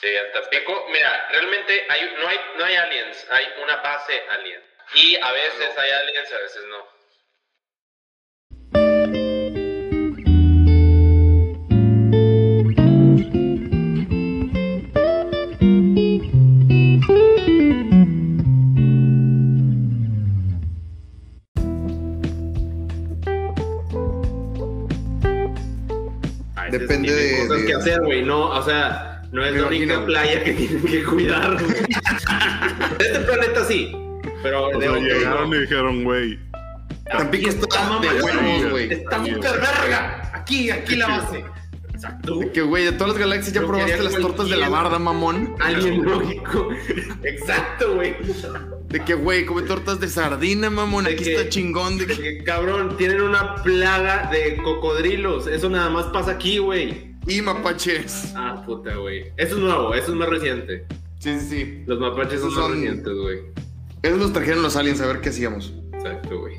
Sí, en Tampico. Mira, realmente hay, no, hay, no hay aliens, hay una base alien. Y a veces hay aliens, a veces no. Depende tienen de- cosas de- que hacer, güey. No, o sea, no es Me la única playa que tienen que cuidar, güey. De este planeta sí, pero O de sea, otro llegaron y dijeron, güey, Tampico está de huevos, güey. Está muy verga. Aquí, aquí la base. Exacto. De que, güey, de todas las galaxias ya probaste quería las tortas de la barda, mamón. Alguien lógico. Exacto, güey. De que, güey, come tortas de sardina, mamón. De Aquí que- está chingón. De De que... que, cabrón, tienen una plaga de cocodrilos. Eso nada más pasa aquí, güey. Y mapaches. Ah, puta, güey. Eso es nuevo, eso es más reciente. Sí, sí, sí. Los mapaches son, más recientes, güey. Esos nos trajeron los aliens a ver qué hacíamos. Exacto, güey.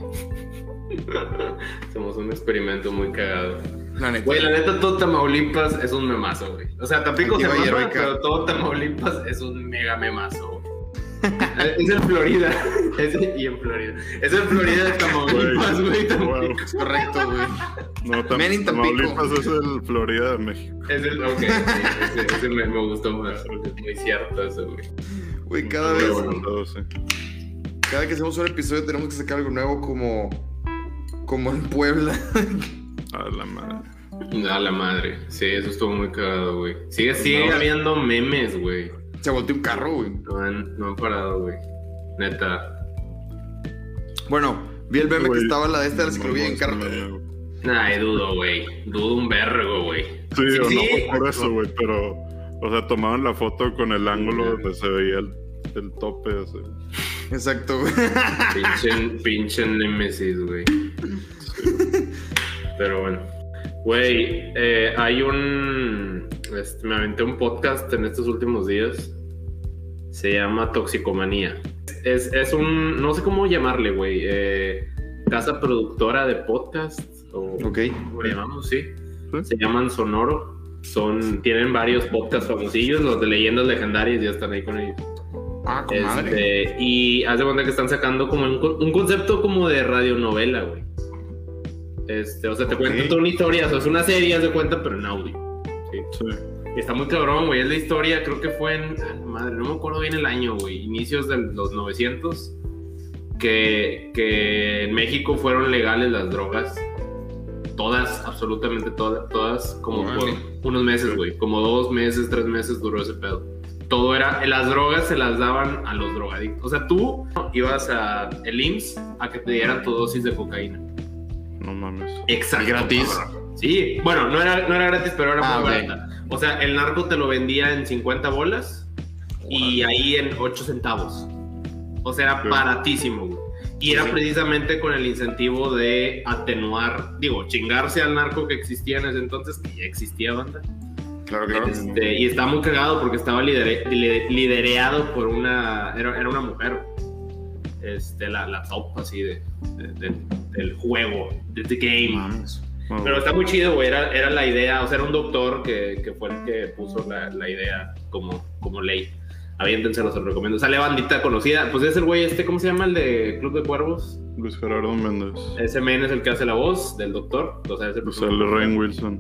Somos un experimento muy cagado. La neta. Güey, la neta, todo Tamaulipas es un memazo, güey. O sea, Tampico se mama, pero todo Tamaulipas es un mega memazo, güey. es en Florida. Es y en Florida. Es en Florida de Tamaulipas, güey. Tampico. wow. Es correcto, güey. No, Tam- Men in Tampico. Tamaulipas es el Florida de México. Es el, ok, sí, ese, ese me, me gustó más, porque es muy cierto eso, güey. Güey, cada Muy vez, aguantado, sí. cada que hacemos un episodio tenemos que sacar algo nuevo como, como en Puebla. A la madre. A la madre. Sí, eso estuvo muy cagado, güey. Sigue, sigue No. habiendo memes, güey. Se volteó un carro, güey. No han, no han parado, güey. Neta. Bueno, vi el meme que estaba la de esta de la ciclovía en no, carro. no, no. Ay, dudo, güey. Dudo un vergo, güey. Sí, o no Sí. fue por eso, güey, pero, o sea, tomaban la foto con el ángulo donde se veía el, el tope, así. Exacto, güey. Pinche, pinche Nemesis, güey. Pero bueno. Güey, eh, hay un. Este, me aventé un podcast en estos últimos días. Se llama Toxicomanía. Es, es un. No sé cómo llamarle, güey. eh, casa productora de podcast. O, Ok. ¿Cómo le llamamos? Sí. Se llaman Sonoro. Son, tienen varios podcasts famosillos. Los de leyendas legendarias ya están ahí con ellos. Ah, con madre. Este, y haz de cuenta que están sacando como un, un concepto como de radionovela, güey. Este, o sea, te Ok. cuentan toda una historia, o sea, es una serie, haz de cuenta, pero en audio. Sí. Y está muy cabrón, güey. Es la historia, creo que fue en. ah, madre, no me acuerdo bien el año, güey. Inicios de los 900. Que, que en México fueron legales las drogas. Todas, absolutamente todas, todas, como por Órale. unos meses, güey. Como dos meses, tres meses duró ese pedo. Todo era. Las drogas se las daban a los drogadictos. O sea, tú ibas a el IMSS a que te dieran tu dosis de cocaína. No mames. Exacto. ¿Y gratis? cabrón. Sí, bueno, no era, no era gratis, pero era Ah, muy barata. O sea, el narco te lo vendía en 50 bolas y ahí en 8 centavos. O sea, era Sí. baratísimo, güey. Y era Sí. precisamente con el incentivo de atenuar, digo, chingarse al narco que existía en ese entonces, que ya existía banda. Claro, claro. Este, y estaba muy cagado porque estaba lidere- li- lidereado por una. Era, era una mujer. Este, la, la top así de, de- de- del juego, de the game. Mames. Pero está muy chido, güey. Era, era la idea, o sea, era un doctor que, que fue el que puso la, la idea como, como ley. Aviéntense, se los recomiendo. Sale bandita conocida. Pues es el güey este, ¿cómo se llama? El de Club de Cuervos. Luis Gerardo Méndez. Ese men es el que hace la voz del doctor. O sea, es el Pues el Rain Wilson.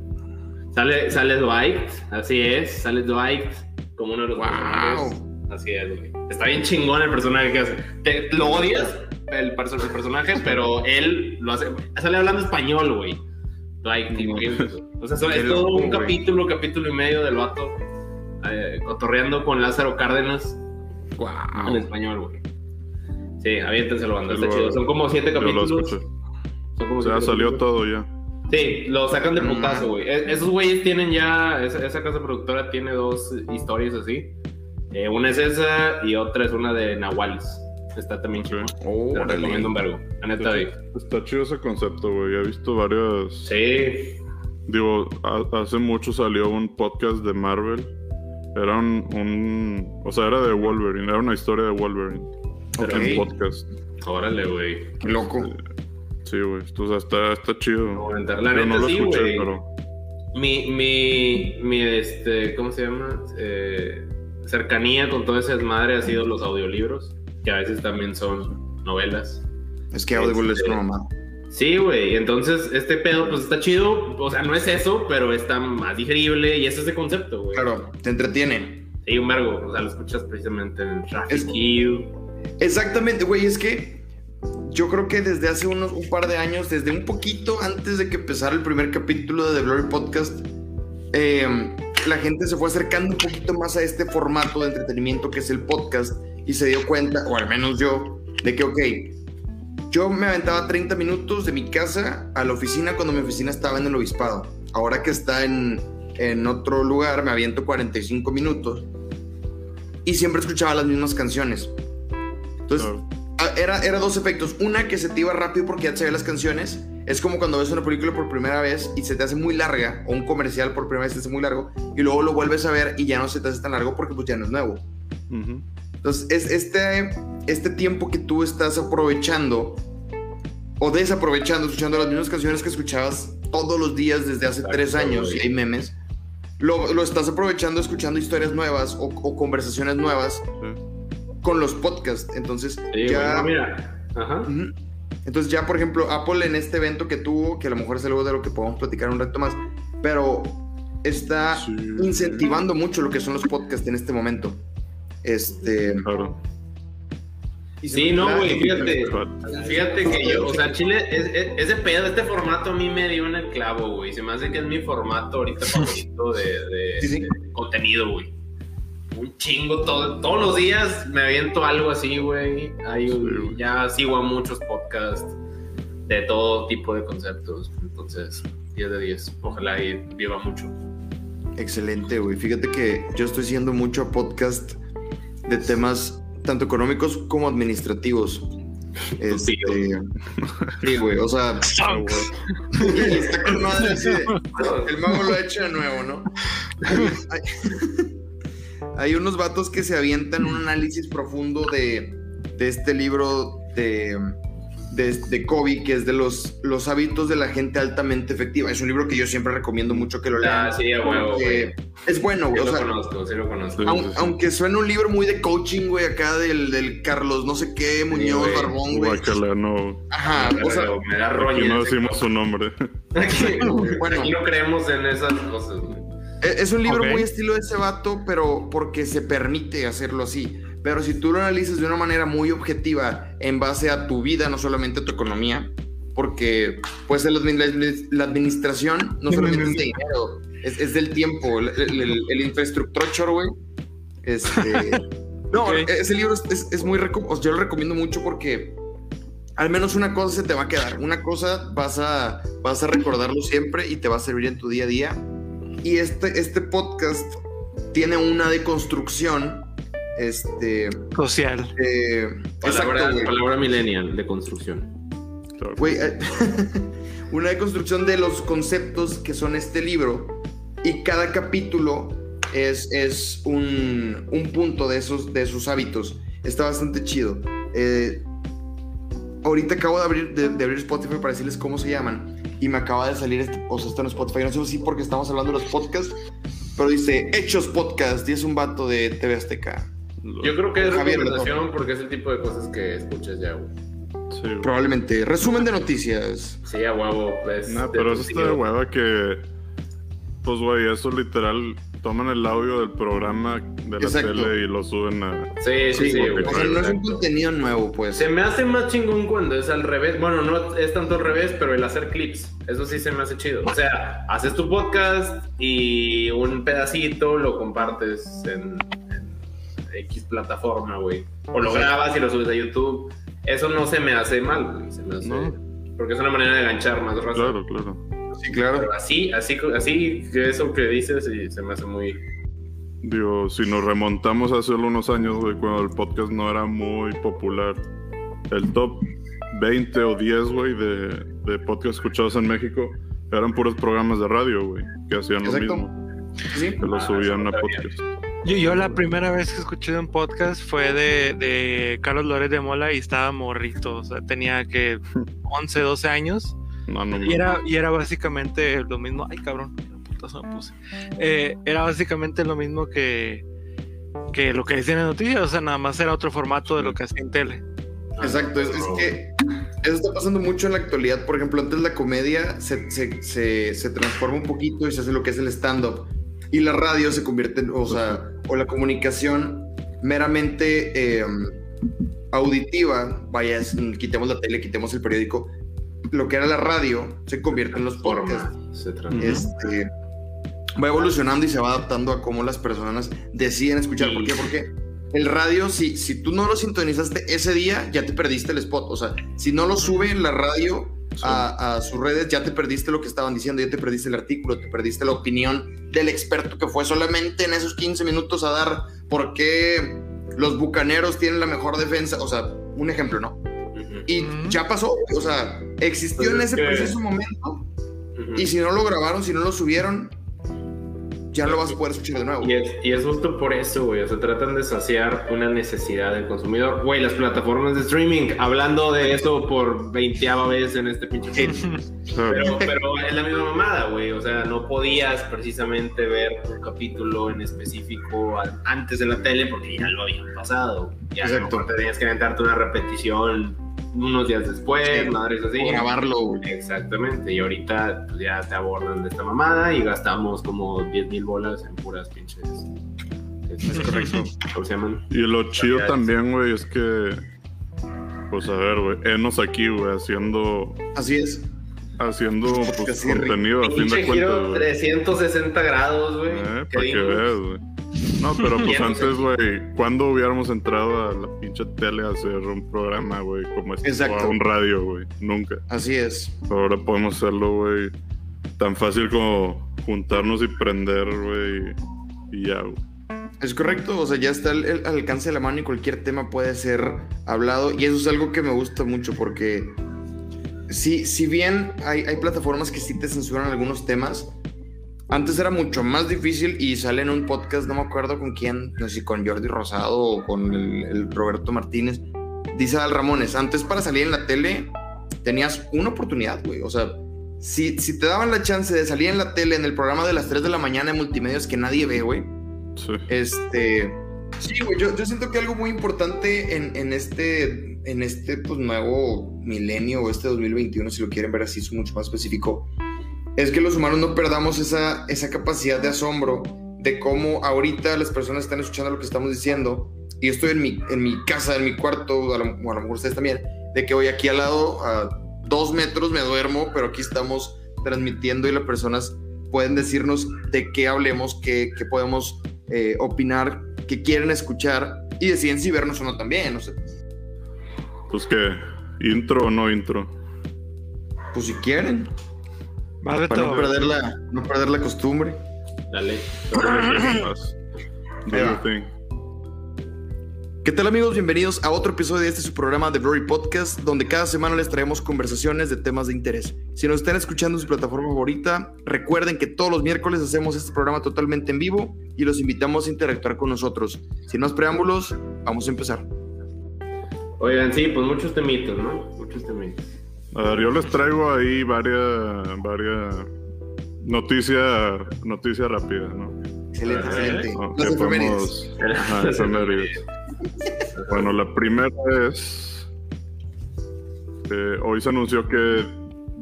Sale, sale Dwight, así es, sale Dwight como uno de los Wow. Así es, güey. Está bien chingón el personaje que hace. Te, lo odias, el, el personaje, pero él lo hace. Sale hablando español, güey. Dwight, No. O sea, es todo un capítulo, capítulo y medio del vato eh, cotorreando con Lázaro Cárdenas en Wow. español, güey. Sí, aviéntenselo, banda. Está lo- chido. Son como siete lo capítulos. escuché. Son como O sea, siete salió capítulos. todo ya. Sí, lo sacan de putazo, güey. E- Esos güeyes tienen ya, esa, esa casa productora tiene dos historias así. Eh, una es esa y otra es una de Nahualis. Está también chido. Te la Órale. recomiendo un vergo. La neta. Está chido ese concepto, güey. He visto varias. Sí. Digo, ha- hace mucho salió un podcast de Marvel. Era un, un- O sea, era de Wolverine. Era una historia de Wolverine. Ok. En podcast. Órale, güey. Qué loco. Sí, güey. O sea, está, está chido. No, La neta, no lo sí, escuché, pero. mi, mi, mi, este, ¿cómo se llama? Eh, cercanía con todo ese desmadre ha sido los audiolibros, que a veces también son novelas. Es que Audible es Este, una mamada. Sí, güey. Entonces, este pedo, pues está chido. O sea, no es eso, pero está más digerible y ese es el concepto, güey. Claro, te entretiene. Sí, un vergo. O sea, lo escuchas precisamente en Traffic Es-. Exactamente, güey, es que yo creo que desde hace unos un par de años, desde un poquito antes de que empezara el primer capítulo de The Glory Podcast, eh, la gente se fue acercando un poquito más a este formato de entretenimiento que es el podcast y se dio cuenta, o al menos yo, de que, ok, yo me aventaba 30 minutos de mi casa a la oficina cuando mi oficina estaba en el obispado. Ahora que está en, en otro lugar, me aviento 45 minutos y siempre escuchaba las mismas canciones. Entonces, Era, era dos efectos. Una que se te iba rápido porque ya te sabías las canciones. Es como cuando ves una película por primera vez y se te hace muy larga, o un comercial por primera vez se te hace muy largo, y luego lo vuelves a ver y ya no se te hace tan largo porque pues ya no es nuevo. Ujú. Entonces, es este, este tiempo que tú estás aprovechando o desaprovechando, escuchando las mismas canciones que escuchabas todos los días desde hace Exacto, tres años, y hay memes, lo, lo estás aprovechando escuchando historias nuevas o, o conversaciones nuevas Sí. con los podcasts. Entonces, Sí, ya... mira. Ajá. Entonces ya, por ejemplo, Apple en este evento que tuvo, que a lo mejor es algo de lo que podemos platicar un rato más, pero está Sí. incentivando mucho lo que son los podcasts en este momento. Este... Claro. Sí, no, güey, fíjate. Fíjate que yo, o sea, Chile, es, es- ese pedo, este formato a mí me dio en el clavo, güey. Se me hace que es mi formato ahorita favorito de, de- Sí, sí. de contenido, güey. Un chingo, todo, todos los días me aviento algo así, güey. Sí, ya sigo a muchos podcasts de todo tipo de conceptos. Entonces, 10 de 10. Ojalá y viva mucho. Excelente, güey. Fíjate que yo estoy siguiendo mucho podcast de temas tanto económicos como administrativos. Este, sí, güey, o sea, está con madre el mago lo ha hecho de nuevo, ¿no? Hay, hay unos vatos que se avientan un análisis profundo de, de este libro de, de, de Kobe, que es de los, los hábitos de la gente altamente efectiva. Es un libro que yo siempre recomiendo mucho que lo lean. Ah, sí, a huevo, porque güey. Es bueno, Sí güey. O lo sea, conozco, sí lo conozco. Sí. aun- aunque suene un libro muy de coaching, güey, acá del, del Carlos, no sé qué, Muñoz, güey. Barbón, güey. No. Ajá, Me o sea, me da Aquí roña no decimos su nombre. Aquí, Bueno. aquí no creemos en esas cosas, güey. E- Es un libro muy estilo de ese vato, pero porque se permite hacerlo así. Pero si tú lo analizas de una manera muy objetiva en base a tu vida, no solamente a tu economía, porque pues la, admi- la administración no solamente es de dinero, es, es del tiempo, el, el, el- infrastructure, güey. Este, no, Ok. ese libro es, es- muy yo lo recomiendo mucho porque al menos una cosa se te va a quedar, una cosa vas a, vas a recordarlo siempre y te va a servir en tu día a día. Y este, este podcast tiene una deconstrucción. Este. Social. eh, Palabra, millennial de construcción. Güey, eh, una deconstrucción de los conceptos que son este libro. Y cada capítulo es, es un, un punto de esos, de sus hábitos. Está bastante chido. Eh, ahorita acabo de abrir, de, de abrir Spotify para decirles cómo se llaman. Y me acaba de salir, este, o sea, está en Spotify. No sé si porque estamos hablando de los podcasts. Pero dice Hechos Podcast y es un vato de TV Azteca. Yo creo que es Javier recomendación porque es el tipo de cosas que escuchas ya, güey. Sí, güey. Probablemente. Resumen de noticias. Sí, a huevo. pues, Nah, pero eso está de hueva que. Pues, güey, eso literal. Toman el audio del programa de la Exacto. tele y lo suben a. Sí, sí, sí, güey. O sea, no es un contenido nuevo, pues. Se me hace más chingón cuando es al revés. Bueno, no es tanto al revés, pero el hacer clips. Eso sí se me hace chido. O sea, haces tu podcast y un pedacito lo compartes en X plataforma, güey. O lo grabas y lo subes a YouTube. Eso no se me hace mal, güey. Se me hace. No. Porque es una manera de enganchar más raza. Claro, claro. Sí, claro. Pero así, así, así que eso que dices y se me hace muy. Digo, si nos remontamos hace unos años, güey, cuando el podcast no era muy popular, el top 20 o 10, güey, de, de podcasts escuchados en México eran puros programas de radio, güey, que hacían lo mismo, Sí. que lo Ah, subían a podcast. Yo, yo la primera vez que escuché un podcast fue de, de Carlos Lórez de Mola y estaba morrito, o sea, tenía que 11, 12 años No, no, y era, y era básicamente lo mismo. Ay, cabrón. putazo me puse. Eh, era básicamente lo mismo que, que lo que decían en noticias, o sea, nada más era otro formato de lo que hacía en tele. Exacto, es, es que eso está pasando mucho en la actualidad. Por ejemplo, antes la comedia se, se, se, se transforma un poquito y se hace lo que es el stand-up. Y la radio se convierte en, o sea, o la comunicación meramente eh, auditiva, vaya, quitemos la tele, quitemos el periódico, lo que era la radio se convierte en los podcasts. Se. Este, va evolucionando y se va adaptando a cómo las personas deciden escuchar. ¿Por qué? Porque el radio, si, si tú no lo sintonizaste ese día, ya te perdiste el spot. O sea, si no lo sube en la radio a, a sus redes, ya te perdiste lo que estaban diciendo, ya te perdiste el artículo, te perdiste la opinión del experto que fue solamente en esos 15 minutos a dar por qué los bucaneros tienen la mejor defensa. O sea, un ejemplo, ¿no? Y ya pasó, o sea, existió Pues en es ese que- preciso momento. Y si no lo grabaron, si no lo subieron, ya lo vas a poder escuchar de nuevo. Y es, y es justo por eso, güey. O sea, tratan de saciar una necesidad del consumidor. Güey, las plataformas de streaming, hablando de eso por veinteava vez en este pinche. Pero, pero es la misma mamada, güey. O sea, no podías precisamente ver un capítulo en específico antes de la tele porque ya lo habían pasado. Ya Exacto. mejor tenías que aventarte una repetición unos días después, Sí. madres así. O grabarlo, güey. Exactamente, y ahorita pues, ya te abordan de esta mamada y gastamos como 10 mil bolas en puras pinches. Es correcto. ¿Cómo se llaman? Y lo chido también, güey, es que. Pues a ver, güey. Enos aquí, güey, haciendo. Así es. Haciendo pues, contenido a fin de cuentas, giro güey. 360 grados, güey. Eh, ¿Qué para que veas, güey. No, pero pues antes, güey, ¿cuándo hubiéramos entrado a la pinche tele a hacer un programa, güey, como este? Exacto. O a un radio, güey. Nunca. Así es. Ahora podemos hacerlo, güey, tan fácil como juntarnos y prender, güey, y ya, güey. Es correcto. O sea, ya está al, al alcance de la mano y cualquier tema puede ser hablado. Y eso es algo que me gusta mucho porque. Si, si bien hay, hay plataformas que sí te censuran algunos temas, antes era mucho más difícil y sale en un podcast, no me acuerdo con quién, no sé si con Jordi Rosado o con el, el Roberto Martínez. Dice Al Ramones, antes para salir en la tele tenías una oportunidad, güey. O sea, si, si te daban la chance de salir en la tele en el programa de las 3 de la mañana en multimedios que nadie ve, güey. Sí. Este. Sí, güey, yo, yo siento que algo muy importante en, en este, en este pues, nuevo milenio o este 2021, si lo quieren ver así, es mucho más específico, es que los humanos no perdamos esa, esa capacidad de asombro de cómo ahorita las personas están escuchando lo que estamos diciendo y yo estoy en mi, en mi casa, en mi cuarto, a lo, o a lo mejor ustedes también, de que hoy aquí al lado, a dos metros me duermo, pero aquí estamos transmitiendo y las personas pueden decirnos de qué hablemos, qué, qué podemos eh, opinar, qué quieren escuchar y deciden si vernos o no también. O sea, Pues que, intro o no intro. pues si quieren, para no perder la, no perder la costumbre. Dale. ¿Qué tal amigos? Bienvenidos a otro episodio de este su programa de Blurry Podcast, donde cada semana les traemos conversaciones de temas de interés. Si nos están escuchando en su plataforma favorita, recuerden que todos los miércoles hacemos este programa totalmente en vivo y los invitamos a interactuar con nosotros. Sin más preámbulos, vamos a empezar. Oigan, sí, pues muchos temitos, ¿no? Muchos temitos. A ver, yo les traigo ahí varias, varias noticia, noticia rápida, ¿no? Excelente, Ajá. excelente. No, podemos- efemérides. Bueno, la primera es. eh, hoy se anunció que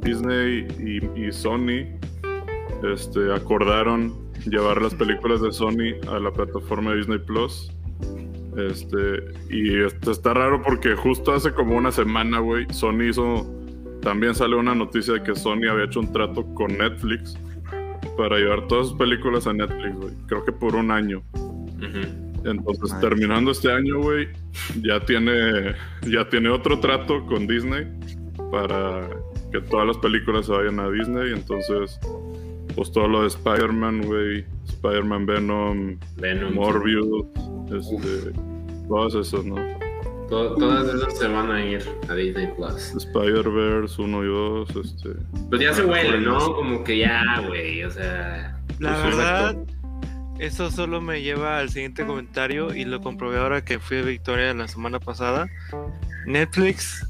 Disney y, y Sony este, acordaron llevar las películas de Sony a la plataforma de Disney Plus. Este, y está raro porque justo hace como una semana, güey, Sony hizo. También salió una noticia de que Sony había hecho un trato con Netflix para llevar todas sus películas a Netflix, güey. Creo que por un año. Entonces, terminando este año, güey, ya tiene, ya tiene otro trato con Disney para que todas las películas se vayan a Disney. Entonces, pues todo lo de Spider-Man, güey, Spider-Man Venom, Venom. Morbius, este, todas esas, ¿no? To- todas esas se van a ir a Disney Plus. Spider-Verse 1 y 2, este. Pues ya se huele, ¿no? Como que ya, güey. O sea. La Pues, verdad, eso solo me lleva al siguiente comentario y lo comprobé ahora que fui a Victoria la semana pasada. Netflix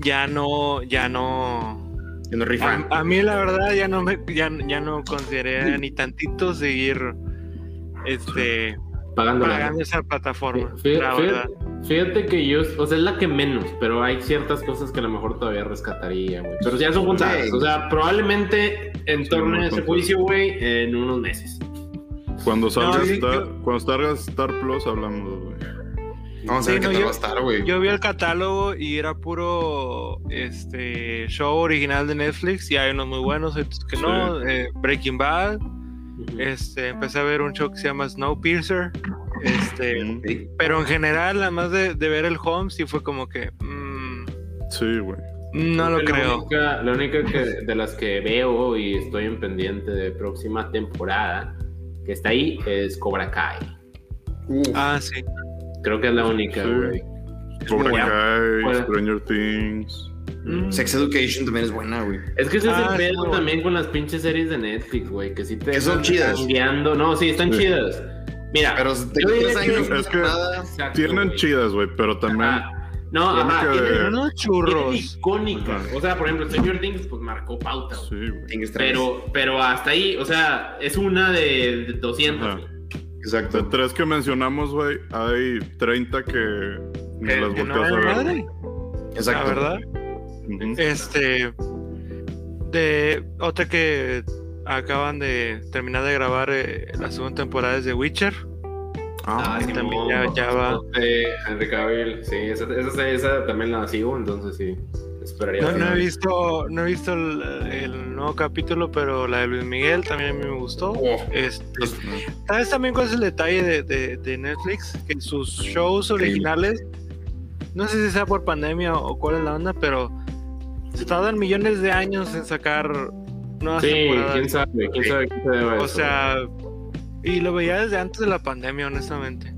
ya no, ya no, Yo no soy A, a mí la verdad ya no me ya, ya no consideré ni tantito seguir este Pagando esa plataforma. Fí- la verdad. Fíjate que yo, o sea, es la que menos, pero hay ciertas cosas que a lo mejor todavía rescataría, güey. Pero ya son contadas. Sí. O sea, probablemente en Sí, a ese juicio, güey, en unos meses. Cuando salga, yo- Star, yo- cuando salga Star Plus hablamos, güey. Vamos a ver Sí, qué no, tal yo- va a estar, güey. Yo vi el catálogo y era puro este show original de Netflix y hay unos muy buenos, otros que no. eh, Breaking Bad. Este, empecé a ver un show que se llama Snowpiercer. Este, Sí. pero en general, además de, de ver el home, sí fue como que mm, Sí, güey. no lo La creo. única- la única que, de las que veo y estoy en pendiente de próxima temporada que está ahí es Cobra Kai. Uf, Ah, sí. Creo que es la única, Sí. güey. Cobra. Kai. Stranger Things. Mm. Sex Education también es buena, güey. Es que ese es Ah, el pedo sí, bueno. también con las pinches series de Netflix, güey, que sí te Que son están chidas. guiando. No, sí, están Sí. chidas. Mira, Pero yo que- es que-. Exacto, Tienen güey. chidas, güey, pero también. Ajá. No, ajá, tienen- unos churros. icónica. Ajá. O sea, por ejemplo, Stranger Things, pues marcó pauta. Sí, güey. Pero, pero hasta ahí, o sea, es una de, de 200. Ajá. güey. De Exacto. tres que mencionamos, güey, hay 30 que Que- las Que no volteas a ver. madre, la Exacto. verdad. Este. De otra que acaban de terminar de grabar eh, la segunda temporada es de Witcher. Ah, sí, también ya- ya va. Henry Cavill, sí, esa, esa, esa también la sigo, entonces sí, esperaría. No, he visto, no he visto el, el nuevo capítulo, pero la de Luis Miguel también a mí me gustó. Oh, Este, ¿Sabes también cuál es el detalle de, de- de Netflix? Que sus shows originales, no sé si sea por pandemia o cuál es la onda, pero se tardan millones de años en sacar nuevas Sí, temporadas. quién sabe, quién sabe qué se debe O eso, sea, y lo veía desde antes de la pandemia, honestamente.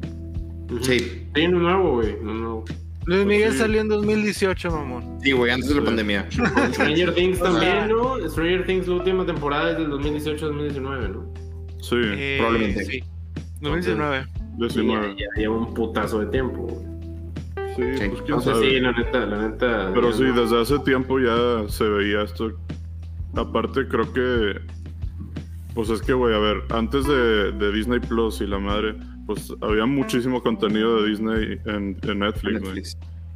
Sí, Sí, no nuevo, güey, no nuevo. Luis Miguel sí. salió en 2018, mamón. sí, güey, antes de la pandemia. Stranger Things también, ¿no? Stranger Things, la última temporada es del 2018-2019, ¿no? Sí, Eh, probablemente. Sí, 2019. Y 19. Ya, ya lleva un putazo de tiempo, güey. Sí, Sí. pues quién Entonces sabe. sí, la neta, la neta. Pero ya sí, no. desde hace tiempo ya se veía esto. Aparte, creo que. Pues es que, güey, a ver, antes de, de Disney Plus y la madre, pues había muchísimo contenido de Disney en, en Netflix, güey.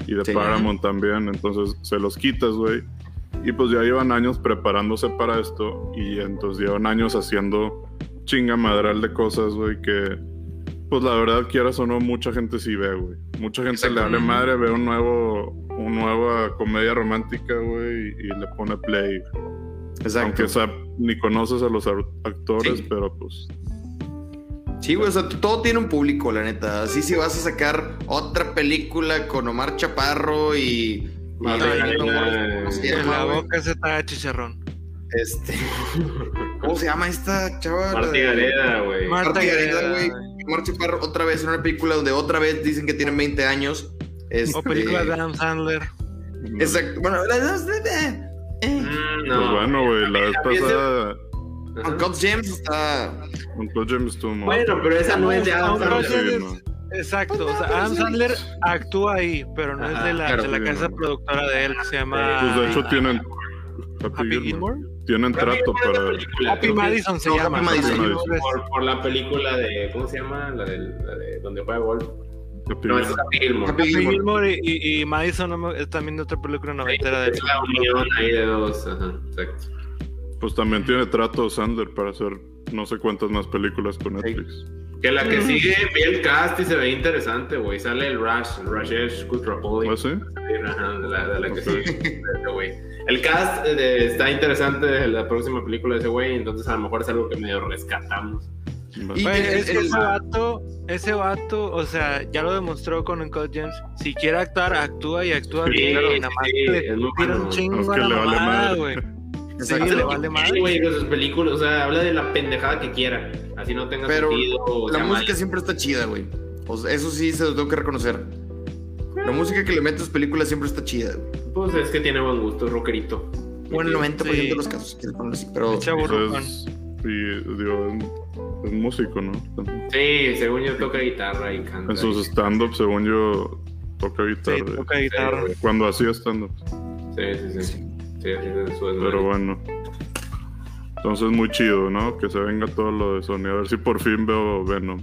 Y de Sí. Paramount también. Entonces se los quitas, güey. Y pues ya llevan años preparándose para esto. Y entonces llevan años haciendo chingamadral de cosas, güey, que. Pues la verdad, quieras o no, mucha gente sí ve, güey. Mucha gente le vale madre ver un nuevo, una nueva comedia romántica, güey, y, y le pone play. Exacto. Aunque sea, ni conoces a los actores, Sí. pero pues. Sí, güey, o sea, todo tiene un público, la neta. Así si vas a sacar otra película con Omar Chaparro y... y- Madre y- mía. ¿Cómo se En llama, la boca se está chicharrón. Este... ¿Cómo se llama esta chava? De- Gareda, güey. Marta Marta Gareda, güey. Omar Chaparro otra vez en una película donde otra vez dicen que tienen 20 años. Este... O películas de Adam Sandler. Exacto. Bueno, eh. Mm, Pues bueno, güey, la vez pasada. Uncut James está... Uncle James estuvo Bueno, pero esa no es de Adam Sandler. No. Exacto, o sea, Adam Sandler actúa ahí, pero no es de la, claro, de la sí, casa no. productora de él, que se llama Pues de hecho tienen. Happy Happy Gilmore. Tienen Happy trato para. Happy Madison se no, llama. Por, por la película de. ¿Cómo se llama? La, del, la de donde juega golf. Happy No, es Gilmore. Happy Gilmore. Happy Gilmore. Y, Madison no me- es también de otra película noventera de Es la unión ahí de dos. Ajá, exacto. Pues también tiene trato Sandler para hacer no sé cuántas más películas con Netflix. Que la que sigue, vi el cast y se ve interesante, güey. Sale el Rush, el Rajesh Kutrapoli. ¿Ah, sí? Ajá, de la, de la que sigue. de güey. El cast eh, está interesante de la próxima película de ese güey, entonces a lo mejor es algo que medio rescatamos. Y- el- es que el- ese vato, ese vato, o sea, ya lo demostró con Uncut James. Si quiere actuar, actúa y actúa Sí, bien. pero nada más sí, le tira bueno, un chingo Es a la le vale mamada, madre. güey. Sí, le vale Sí, madre. güey, sus películas, o sea, habla de la pendejada que quiera. Así no tenga Pero sentido. o La música mal. siempre está chida, güey. O sea, eso sí se lo tengo que reconocer. La música que le metes a tus películas siempre está chida. güey. Pues es que tiene buen gusto, es rockerito. Bueno, el 90% Sí. de los casos, si quieres ponerlo así. Pero Chaburrucón. Pues, y digo, es, es músico, ¿no? Sí, según yo toca guitarra y canta. En sus stand-ups, según yo, toca Sí, guitarra. toca guitarra. Sí, Cuando hacía stand-up. Sí, sí, sí. Sí, Sí, sí. Pero bueno. Entonces muy chido, ¿no? Que se venga todo lo de Sony. A ver si por fin veo Venom.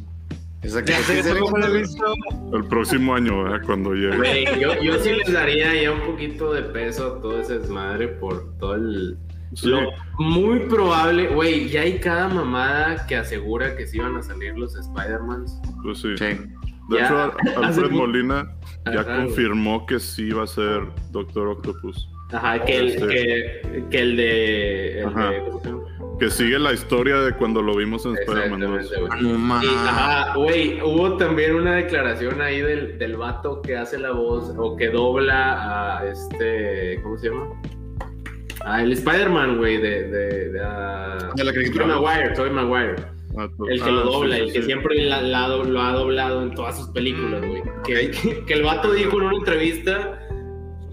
El próximo año, ¿verdad? Cuando llegue. Yo, yo sí les daría ya un poquito de peso a todo ese desmadre por todo el. Sí, Lo muy probable, güey, ya hay cada mamada que asegura que sí van a salir los Spider-Mans. pues sí. Sí. De Ya. hecho, Alfred Molina ya Ajá, güey. confirmó que sí va a ser Doctor Octopus. Ajá, que el, Sí. que, que el de. El Ajá. de. Que sigue la historia de cuando lo vimos en Spider-Man 2. Exactamente, güey. Y, ajá, güey, hubo también una declaración ahí del, del vato que hace la voz o que dobla a este, ¿cómo se llama? A el Spider-Man, güey, de, de, de, ah, De la caricatura. Tobey Maguire, Tobey Maguire. Ah, El que ah, lo sí, dobla, sí, el que sí. siempre la- la do- lo ha doblado en todas sus películas, güey. Que, que- que el vato dijo en una entrevista,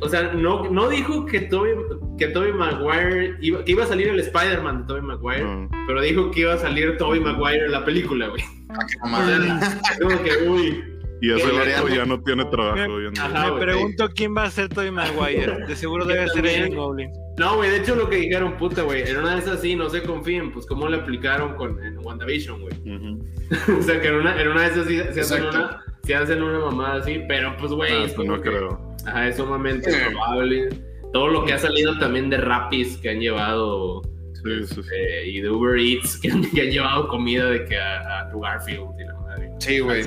o sea, no, no dijo que Tobey, que Tobey Maguire, iba, que iba a salir el Spider-Man de Tobey Maguire, Ah. pero dijo que iba a salir Tobey Maguire en la película, güey. Ah, qué O mamada. sea, como que, uy. Y ese vato ya no tiene trabajo día. Ajá, Me pregunto quién va a ser Tobey Maguire. De seguro debe ser el Goblin. No, güey, de hecho lo que dijeron, puta, güey, en una de esas sí, no se confíen, pues cómo le aplicaron con, en WandaVision, güey. O sea, que en una, en una de esas sí, sí hacen una, sí hacen una mamada así, pero pues, güey, Ah, es pues no que- creo. Ajá, es sumamente Sí. probable. Todo lo que ha salido también de rapis que han llevado Sí, sí, sí. eh, y de Uber Eats que han, que han llevado comida de que a, a tu Garfield y la madre. Sí, güey.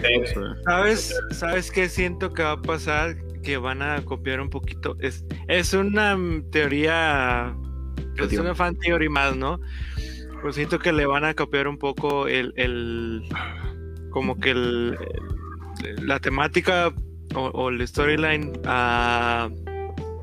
¿Sabes, ¿Sabes qué siento que va a pasar? Que van a copiar un poquito. Es, es una teoría. Es Teoría. una fan theory más, ¿no? Pues siento que le van a copiar un poco el. el como que el, el- la temática o, o el storyline a.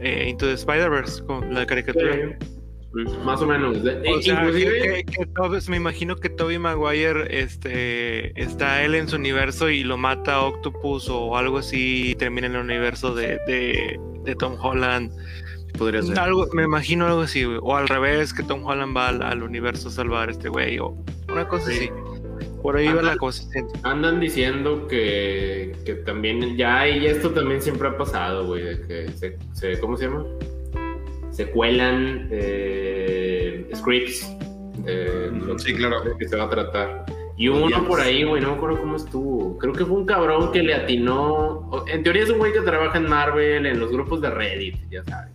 eh, Into the Spider-Verse, con la caricatura. Sí, sí. Más o menos. De- O sea, inclusive, que, que- que Tobey- me imagino que Toby Maguire este, está él en su universo y lo mata Octopus o algo así y termina en el universo de, de, de Tom Holland. Podría ser. Algo, me imagino algo así, güey. O al revés, que Tom Holland va al, al universo a salvar a este güey. O una cosa Sí. así. Por ahí va Ajá. la cosa. andan diciendo que, que también ya, y esto también siempre ha pasado, güey, de que se, se- ¿cómo se llama? Se cuelan eh, scripts de lo Sí, claro. que se va a tratar. Y hubo uno Yes. por ahí, güey, no me acuerdo cómo estuvo. Creo que fue un cabrón que le atinó. En teoría es un güey que trabaja en Marvel, en los grupos de Reddit, ya sabes.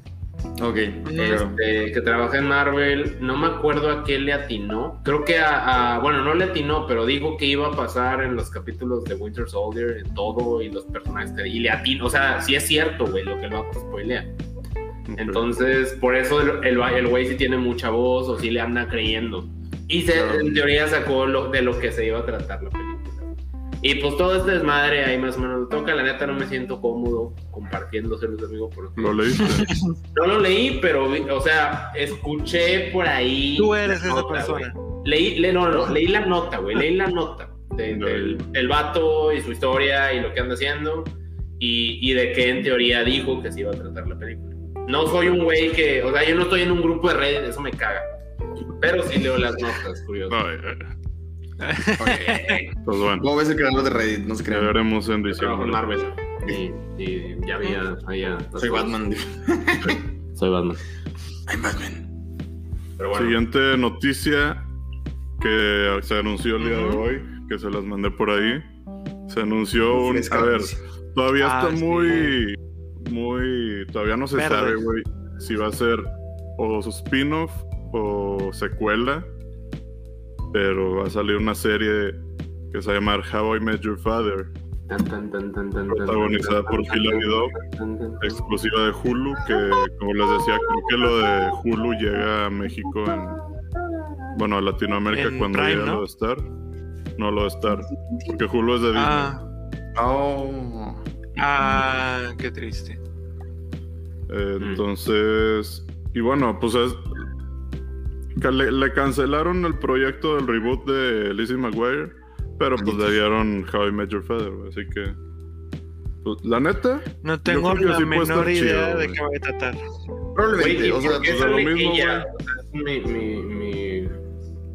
Ok. Este, que trabaja en Marvel, no me acuerdo a qué le atinó. Creo que a, a- bueno, no le atinó, pero dijo que iba a pasar en los capítulos de Winter Soldier, en todo, y los personajes. Y le atinó, o sea, sí es cierto, güey, lo que el vato spoilea. Entonces, por eso el el el güey sí tiene mucha voz, o sí le anda creyendo. Y se, en teoría sacó lo, de lo que se iba a tratar la película. Y pues todo este desmadre ahí más o menos lo toca. La neta no me siento cómodo compartiéndoselos, amigo, porque ¿Lo leíste? no lo leí, pero, vi- o sea, escuché por ahí. Tú eres la esa nota, persona. Leí, le- no, no, leí la nota, güey. Leí la nota de- Ya, del, del vato y su historia y lo que anda haciendo. Y, y de que en teoría dijo que se iba a tratar la película. No soy un güey que, o sea, yo no estoy en un grupo de Reddit, eso me caga. Pero sí leo las notas, curioso. Ay, ay. Ok. Pues bueno, ¿Cómo ves el creador de Reddit? No se ya veremos en diciembre. Marvel. Y, y ya había, había- Soy Batman. Soy Batman. I'm Batman. Pero bueno. Siguiente noticia que se anunció el día de Ujú. hoy, que se las mandé por ahí. Se anunció un. Fresca A ver, todavía Ah, está sí. muy. Muy. Todavía no se Verde. sabe, güey, si va a ser o su spin-off o secuela. Pero va a salir una serie que se va a llamar How I Met Your Father, Protagonizada por Hilary Duff, exclusiva de Hulu, que como les decía, creo que lo de Hulu llega a México en. Bueno, a Latinoamérica En cuando Prime, llega ¿no? lo de Star. No lo de Star. Porque Hulu es de Disney. Ah, Oh. ah, qué triste. Mm. entonces, y bueno, pues es. Que Le, le cancelaron el proyecto del reboot de Lizzie McGuire, pero pues le dieron How I Met Your Father, güey, así que. pues, la neta, No tengo la sí menor idea chido, de qué va a tratar. Probablemente. Güey, o sea, pues, de lo mismo, es mi, mi, mi-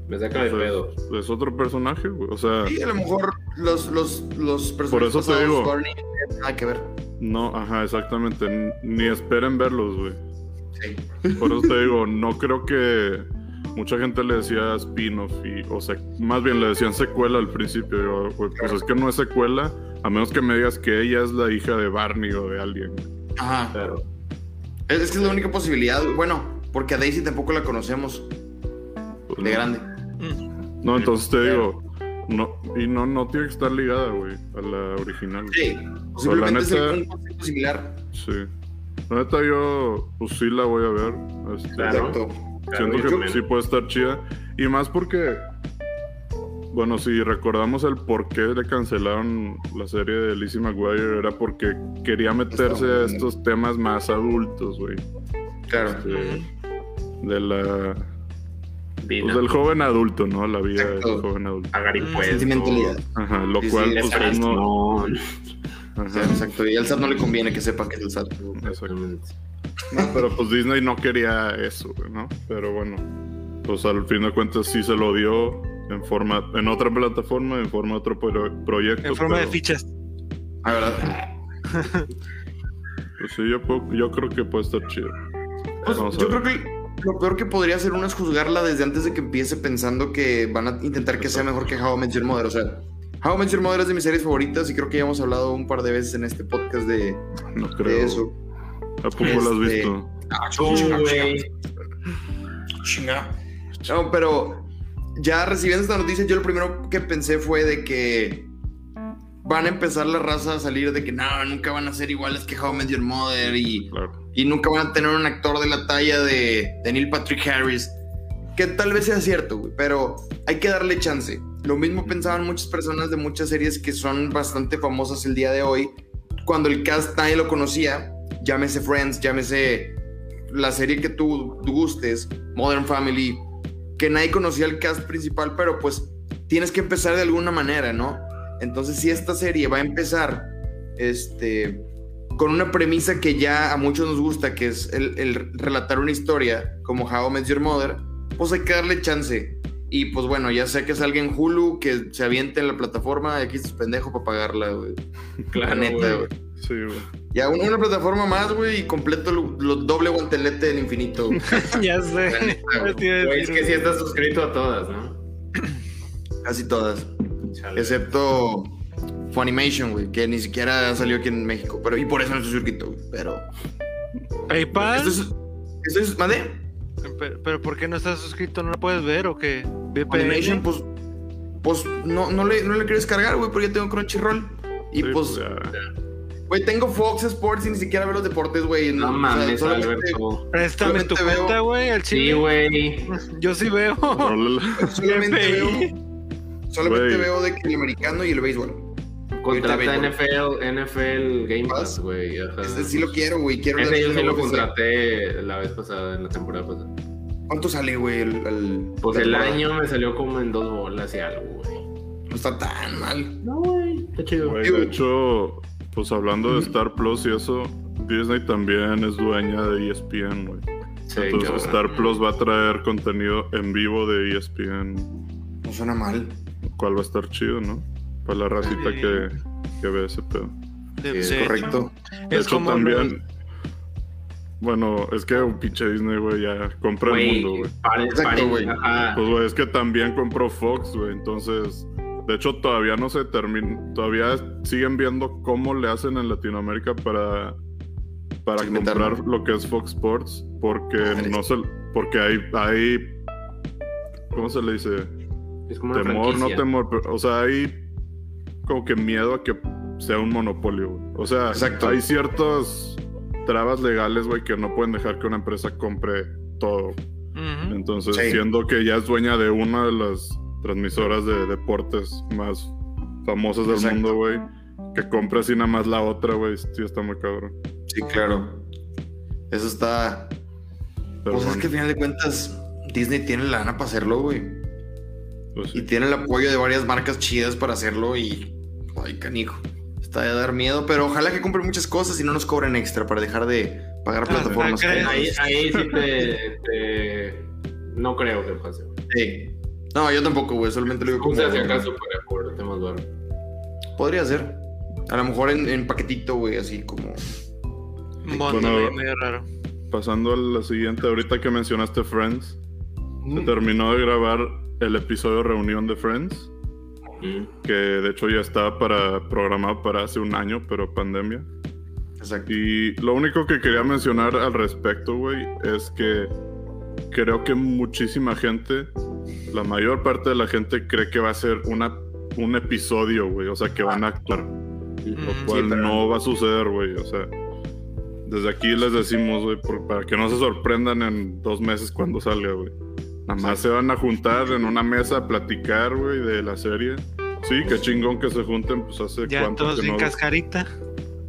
Me saca de Pues, pedo. es otro personaje, güey. O sea, sí, a lo mejor los, los, los personajes Por eso te digo. Barney, no tienen nada que ver. no, ajá, exactamente. Ni esperen verlos, güey. Sí. Por eso te digo, no creo que mucha gente le decía spin-off y, o sea, más bien le decían secuela al principio. Yo, güey, pues es que no es secuela, a menos que me digas que ella es la hija de Barney o de alguien. Ajá. Pero, Es, es que es la única posibilidad. Bueno, porque a Daisy tampoco la conocemos Pues, de no. grande. Mm. No, entonces te digo, no, y no, no tiene que estar ligada, güey, a la original. Sí. Pues, Simplemente es neta- el- un concepto similar. Sí. La neta, yo, pues sí la voy a ver. Este. Exacto. Siento que sí puede estar chida. Y más porque, bueno, si recordamos el por qué le cancelaron la serie de Lizzie McGuire, era porque quería meterse a estos temas más adultos, güey. Claro. Este, de la. Pues del joven adulto, ¿no? La vida del joven adulto. pagar impuestos. Sentimentalidad. Ajá, lo Sí, cual, pues, no. Ajá, exacto. Y al SAT no le conviene que sepa que es el SAT. exactamente. No, pero pues Disney no quería eso, ¿no? Pero bueno, pues al fin de cuentas sí se lo dio en forma, en otra plataforma, en forma de otro pro- proyecto. En forma de fichas. La verdad. Pues sí, yo, puedo- yo creo que puede estar chido. Pues, yo creo que lo peor que podría hacer uno es juzgarla desde antes de que empiece pensando que van a intentar que sea mejor que How I Met Your Mother. O sea, How I Met Your Mother es de mis series favoritas y creo que ya hemos hablado un par de veces en este podcast de, No de eso. ¿A poco lo has Este, visto? Güey. Chinga. No, pero ya recibiendo esta noticia, yo lo primero que pensé fue de que van a empezar la raza a salir de que no, nunca van a ser iguales que How I Met Your Mother y, Claro. y nunca van a tener un actor de la talla de, de Neil Patrick Harris. Que tal vez sea cierto, güey, pero hay que darle chance. Lo mismo pensaban muchas personas de muchas series que son bastante famosas el día de hoy. Cuando el cast nadie lo conocía, llámese Friends, llámese la serie que tú gustes, Modern Family, que nadie conocía el cast principal, pero pues tienes que empezar de alguna manera, ¿no? Entonces, si esta serie va a empezar este, con una premisa que ya a muchos nos gusta, que es el, el relatar una historia como How I Met Your Mother, pues hay que darle chance. Y pues bueno, ya sé que salga en Hulu, que se aviente en la plataforma, aquí estás pendejo para pagarla, güey. Claro, La neta, güey. Sí, güey. Ya una, una plataforma más, güey, y completo lo, lo doble guantelete del infinito. güey. ya sé. güey. Es que sí estás suscrito a todas, ¿no? Casi todas. Chale. Excepto Funimation, güey, que ni siquiera salió aquí en México. Pero, y por eso no estoy suscrito, güey. Pero. PayPal. Esto es. Esto es. ¿Mande? Pero, pero ¿por qué no estás suscrito? ¿No lo puedes ver o qué? Funimation, VPN. pues. Pues no, no, le, no le quiero descargar, güey, pero ya tengo Crunchyroll. Y Sí, pues, ya. Güey, tengo Fox Sports y ni siquiera veo los deportes, güey. No o sea, mames, Alberto. Préstame tu veo- cuenta, güey, al Sí, chile. güey. Yo sí veo. Solamente FI. veo. Solamente veo de que el americano y el béisbol. Contrata. NFL, NFL Game Pass, güey. Ese sí lo quiero, güey. Quiero Ese yo sí lo contraté la vez pasada, en la temporada pasada. ¿Cuánto sale, güey? El, el- Pues el año me salió como en dos bolas y algo, güey. No está tan mal. No, güey, está chido. Güey, de hecho, pues hablando de Star Plus y eso, Disney también es dueña de ESPN, güey. Sí, Entonces cabrón. Star Plus va a traer contenido en vivo de ESPN, No suena mal. lo cual va a estar chido, ¿no? Para la racita Sí. que, que ve ese pedo. De- Sí, es de hecho, Correcto. De Es hecho, como también. Bueno, es que un pinche Disney, güey, ya compra el mundo, güey. Pues, güey, es que también compró Fox, güey. Entonces, de hecho, todavía no se termina. Todavía siguen viendo cómo le hacen en Latinoamérica para, para comprar lo que es Fox Sports. Porque Madre. no se. Porque hay. hay ¿Cómo se le dice? Es como una Temor, no temor. pero, o sea, hay como que miedo a que sea un monopolio, güey. O sea, Exacto. hay ciertas trabas legales, güey, que no pueden dejar que una empresa compre todo. Entonces, Sí. siendo que ya es dueña de una de las transmisoras de deportes más famosas del Exacto. mundo, güey, que compre así nada más la otra, güey, sí está muy cabrón. Sí, claro. Eso está. Pero pues es que al final de cuentas, Disney tiene la lana para hacerlo, güey. pues Y tiene el apoyo de varias marcas chidas para hacerlo y. Ay, canijo. Está de dar miedo, pero ojalá que compren muchas cosas y no nos cobren extra para dejar de pagar Ah, plataformas. ¿crees? Ahí, ahí sí te, te- No creo que pase. güey. Sí. No, yo tampoco, güey. Solamente lo digo O como. sea, si acaso para por temas barro. Podría ser. A lo mejor en, en paquetito, güey, así como. Bueno, güey, medio raro. pasando a la siguiente, ahorita que mencionaste Friends, se Mm, terminó de grabar el episodio reunión de Friends, Mm. que de hecho ya estaba para, programado para hace un año, pero pandemia. Exacto. Y lo único que quería mencionar al respecto, güey, es que creo que muchísima gente, la mayor parte de la gente cree que va a ser una, un episodio, güey, o sea, que van a actuar, lo cual pero- no va a suceder, güey, o sea, desde aquí les decimos, güey, para que no se sorprendan en dos meses cuando salga, güey. Nada más se van a juntar en una mesa a platicar, güey, de la serie. Sí, qué chingón que se junten, pues hace Ya cuánto todos que no... cascarita.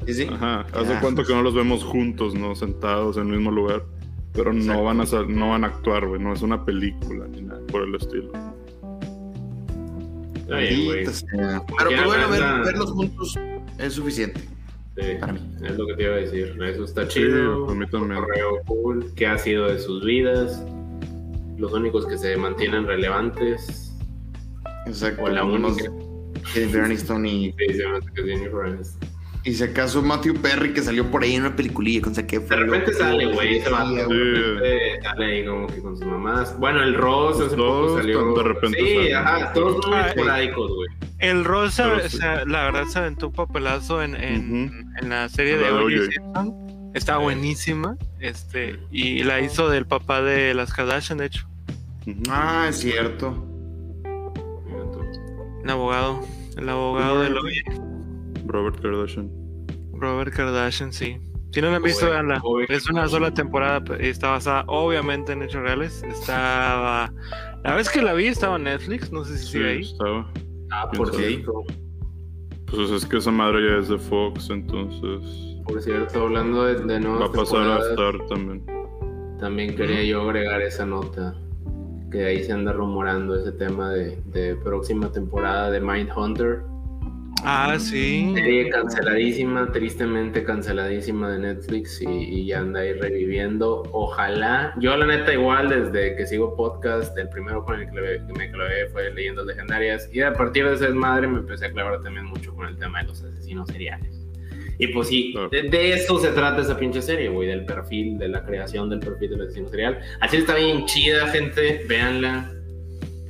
Sí, sí. Ajá, hace Ya. cuánto que no los vemos juntos, ¿no? Sentados en el mismo lugar. Pero no van a sal- no van a actuar, güey. No es una película ni nada por el estilo. Está bien, güey. Pero Ya, pues bueno, ver- verlos juntos es suficiente. Sí, Para mí. es lo que te iba a decir. Eso está Sí, chido. a mí también. Correo cool. ¿Qué ha sido de sus vidas? Los únicos que se mantienen relevantes. Exacto. O la única. Jennifer Aniston y, Sí, se me hace que es Jennifer Aniston. Y si acaso Matthew Perry que salió por ahí en una peliculilla con Zac De repente sale, güey, vato. Sale ahí como que con sus mamás. Bueno, el Ross hace poco dos salió. de repente sí, ajá, todos son muy Ah, esporádicos, güey. El sea, la verdad se aventó un papelazo en, en, la serie de O.J. Simpson. Está buenísima. Este, y la hizo del papá de las Kardashian, de hecho. Ah, es cierto. Un abogado. El abogado de Robert Kardashian. Robert Kardashian, sí. Si no la han visto, veanla. Es una sola temporada y está basada obviamente en hechos reales. Estaba. La vez que la vi estaba en Netflix, no sé si Sí, sigue ahí. estaba. Ah, por cierto. Pues es que esa madre ya es de Fox, entonces Por cierto, hablando de, de nuevas va a pasar a estar también. También quería yo agregar esa nota. Que ahí se anda rumorando ese tema de, de próxima temporada de Mindhunter. Ah, sí. Serie canceladísima, tristemente canceladísima de Netflix y, y ya anda ahí reviviendo. Ojalá. Yo, la neta, igual desde que sigo podcast, el primero con el que, le- que me clavé fue Leyendas Legendarias. Y a partir de esa madre me empecé a clavar también mucho con el tema de los asesinos seriales. Y pues sí, Claro. de, de eso se trata esa pinche serie, güey, del perfil, de la creación del perfil del asesino serial. Así está bien chida, gente, véanla.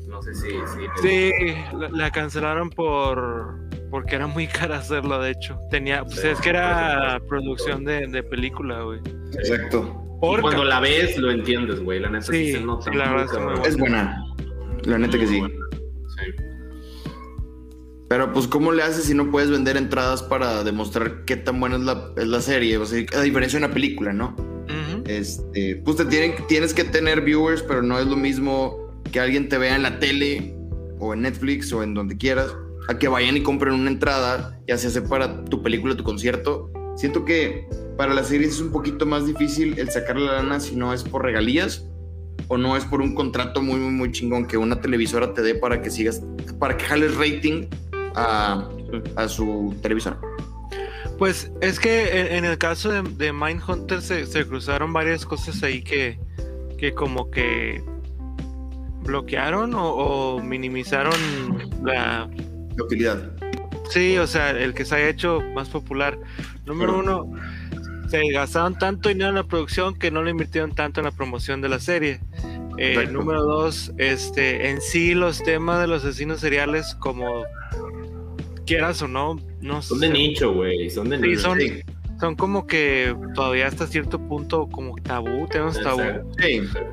No sé si... si Sí, la, la cancelaron por porque era muy cara hacerlo, de hecho. Tenía, pues es que era producción de, de película, güey. Exacto. Y cuando la ves, lo entiendes, güey. La neta sí, Sí, se nota. sí, la muy verdad es que cabrón. muy Es buena. La neta que Muy sí. buena, sí. Pero pues, ¿cómo le haces si no puedes vender entradas para demostrar qué tan buena es la, es la serie? O sea, a diferencia de una película, ¿no? Este, pues te tienen, tienes que tener viewers, pero no es lo mismo que alguien te vea en la tele o en Netflix o en donde quieras, a que vayan y compren una entrada, ya sea para tu película, tu concierto. Siento que para las series es un poquito más difícil el sacar la lana si no es por regalías o no es por un contrato muy, muy, muy chingón que una televisora te dé para que sigas, para que jales rating a, a su televisora. Pues es que en, en el caso de, de Mindhunter se, se cruzaron varias cosas ahí que, que como que bloquearon o, o minimizaron la... Utilidad. Sí, o sea, el que se haya hecho más popular. Número uno, se gastaron tanto dinero en la producción que no le invirtieron tanto en la promoción de la serie. Eh, número dos, este, en sí los temas de los asesinos seriales, como quieras o no, no Son de nicho, güey. Son de Sí, nicho. son- Sí, son como que todavía hasta cierto punto como tabú, tenemos tabú.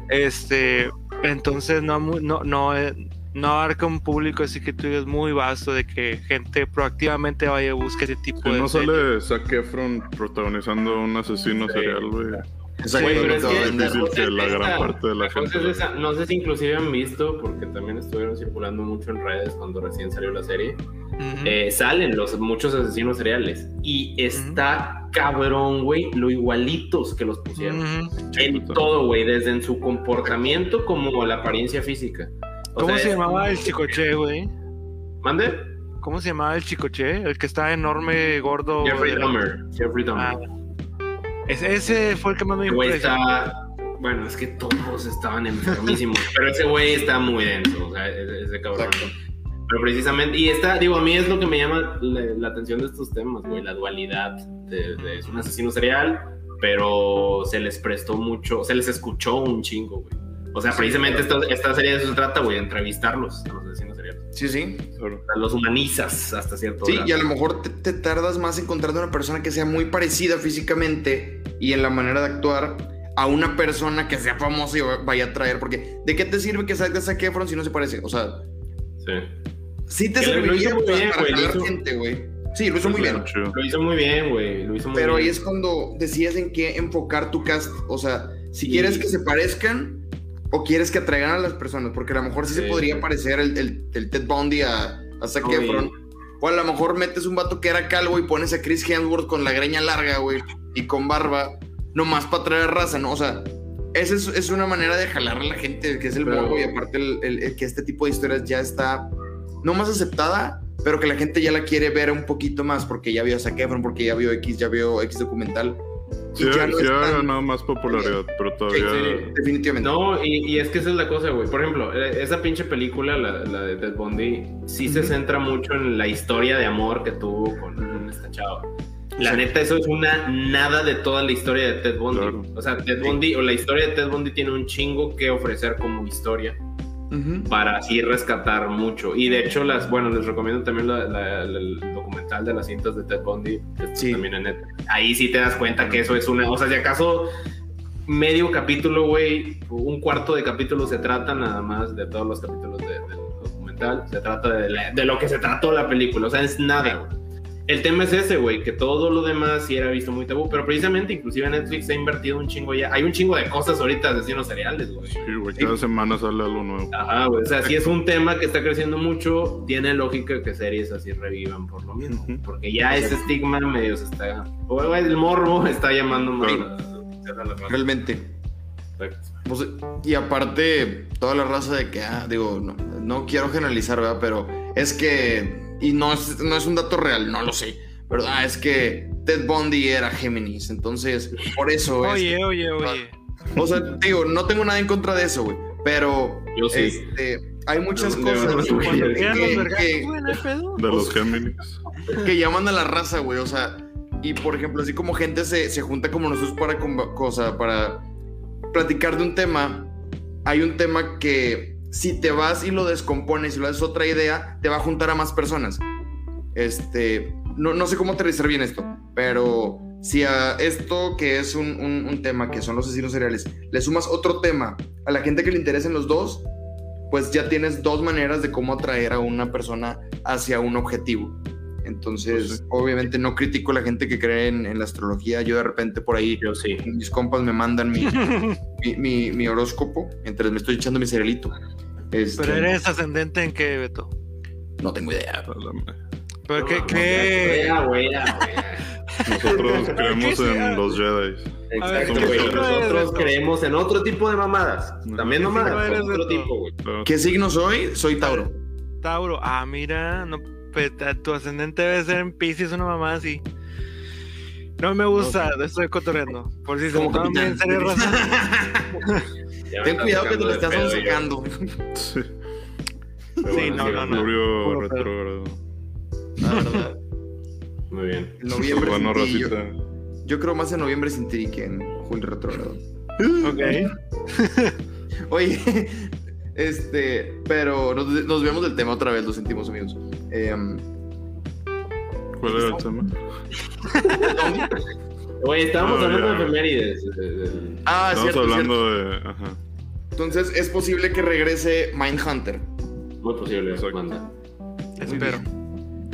Este, entonces no, no, no, eh, no abarca un público así que tú digas muy vasto de que gente proactivamente vaya a buscar ese tipo Si de no series. sale Zac Efron protagonizando un asesino Sí. serial, güey. Pero es a que difícil que la gran parte de la gente es lo- esa. No sé si inclusive han visto, porque también estuvieron circulando mucho en redes cuando recién salió la serie. Ujú. Eh, salen los muchos asesinos seriales. Y está cabrón, güey, lo igualitos que los pusieron. Ujú. En todo, güey, desde en su comportamiento como la apariencia física. ¿Cómo sea, se llamaba el chicoche, güey? ¿Mande? ¿Cómo se llamaba el chicoche? El que está enorme, gordo. Jeffrey Dahmer. Jeffrey Dahmer. Ah, ese, ese fue el que más me impresionó. está. Bueno, es que todos estaban enfermísimos. pero ese güey está muy denso. O sea, ese, ese cabrón. Exacto. Pero precisamente. Y está, digo, a mí es lo que me llama la, la atención de estos temas, güey. La dualidad de, de es un asesino serial. pero se les prestó mucho, se les escuchó un chingo, güey. O sea, precisamente esta, esta serie de eso se trata, güey, de entrevistarlos a los asesinos seriales. Sí, sí. Los humanizas hasta cierto Sí, grado. y a lo mejor te, te tardas más encontrando una persona que sea muy parecida físicamente y en la manera de actuar a una persona que sea famosa y vaya a traer. Porque, ¿de qué te sirve que salga Zac Efron si no se parece? O sea, Sí. sí te Que lo- serviría hizo muy bien, para hizo- gente, güey. Sí, lo hizo muy bien. Lo hizo muy bien, güey. Lo hizo muy Pero bien. ahí es cuando decides en qué enfocar tu cast. O sea, si Y- quieres que se parezcan o quieres que atraigan a las personas. Porque a lo mejor sí, se podría parecer el, el- el Ted Bundy a, a Zac Efron. O a lo mejor metes un vato que era calvo y pones a Chris Hemsworth con la greña larga, güey, y con barba, nomás para traer raza, ¿no? O sea, esa es, es una manera de jalar a la gente, que es el Pero- morbo, y aparte el, el- el que este tipo de historias ya está, no más aceptada, pero que la gente ya la quiere ver un poquito más, porque ya vio a Zac Efron, porque ya vio X, ya vio X documental. Sí, ya no tan- ganado más popularidad, pero todavía. sí. Definitivamente. No, y, y es que esa es la cosa, güey. Por ejemplo, eh, esa pinche película, la, la de Ted Bundy, sí se centra mucho en la historia de amor que tuvo con, con esta chava. La Sí. neta, eso es una nada de toda la historia de Ted Bundy. Claro. O sea, Ted Bundy, o la historia de Ted Bundy tiene un chingo que ofrecer como historia Para así rescatar mucho. Y de hecho, las, bueno, les recomiendo también la- la- la- el documental de las cintas de Ted Bundy, que Sí. también en Netflix. Ahí sí te das cuenta que eso es una, o sea, si acaso medio capítulo, güey, un cuarto de capítulo se trata nada más de todos los capítulos de- del documental, se trata de, de lo que se trató la película, o sea, es nada, güey. El tema es ese, güey, que todo lo demás sí era visto muy tabú, pero precisamente inclusive Netflix ha invertido un chingo ya. Hay un chingo de cosas ahorita de asesinos seriales, güey. Sí, güey, cada semana sale algo nuevo. Ajá, güey. O sea, si es un tema que está creciendo mucho, tiene lógica que series así revivan por lo mismo. Porque ya ese estigma medio se está. O güey, el morbo está llamando más. Sí. a- a la raza. Realmente. Perfecto. Pues, y aparte, toda la raza de que, ah, digo, no, no quiero generalizar, ¿verdad? Pero es que, y no es, no es un dato real, no lo sé, pero ah, es que Ted Bundy era Géminis, entonces, por eso es. Oye, oye, oye. O sea, digo, no tengo nada en contra de eso, güey, pero Yo sí. este, hay muchas De- de cosas verdad, güey. Cuando que- los. De los Géminis. que llaman a la raza, güey. O sea, y por ejemplo, así como gente se, se junta como nosotros para, cosa, para platicar de un tema, hay un tema que si te vas y lo descompones y lo haces otra idea, te va a juntar a más personas. Este, no, no sé cómo aterrizar bien esto, pero si a esto que es un, un- tema que son los asesinos seriales, le sumas otro tema a la gente que le interesen los dos, pues ya tienes dos maneras de cómo atraer a una persona hacia un objetivo. Entonces, Pues sí. obviamente no critico a la gente que cree en, en la astrología. Yo de repente por ahí, Yo sí. mis compas me mandan mi, mi, mi- mi horóscopo mientras me estoy echando mi cerealito. Este, Pero eres ascendente en qué, Beto. No tengo idea. ¿Pero qué? No, qué? Nosotros creemos en los Jedi. Exacto, ¿qué güey. Nosotros creemos en otro tipo de mamadas. También ¿Qué mamadas, otro tipo, güey. ¿Qué signo soy? Soy Tauro. Tauro. Ah, mira, no, ta- tu ascendente debe ser en Pisces, una mamá así. No me gusta, estoy cotorreando. Por si se lo toman bien en serio, me Ten cuidado que te lo estás sacando. Sí. Pero Sí, bueno, no, no, no. Retrógrado. La verdad. Muy bien. En noviembre Bueno, sin ti, yo, yo creo más en noviembre sin ti que en julio retrógrado. Ok. Oye, este, pero nos, nos vemos del tema otra vez, lo sentimos, amigos. Em, ¿Cuál era el tema? Oye, estábamos No, hablando ya. de efemérides. de- de- ah, Estamos cierto, hablando cierto. de. Ajá. Entonces, es posible que regrese Mindhunter. Muy posible, Exacto. manda. Espero.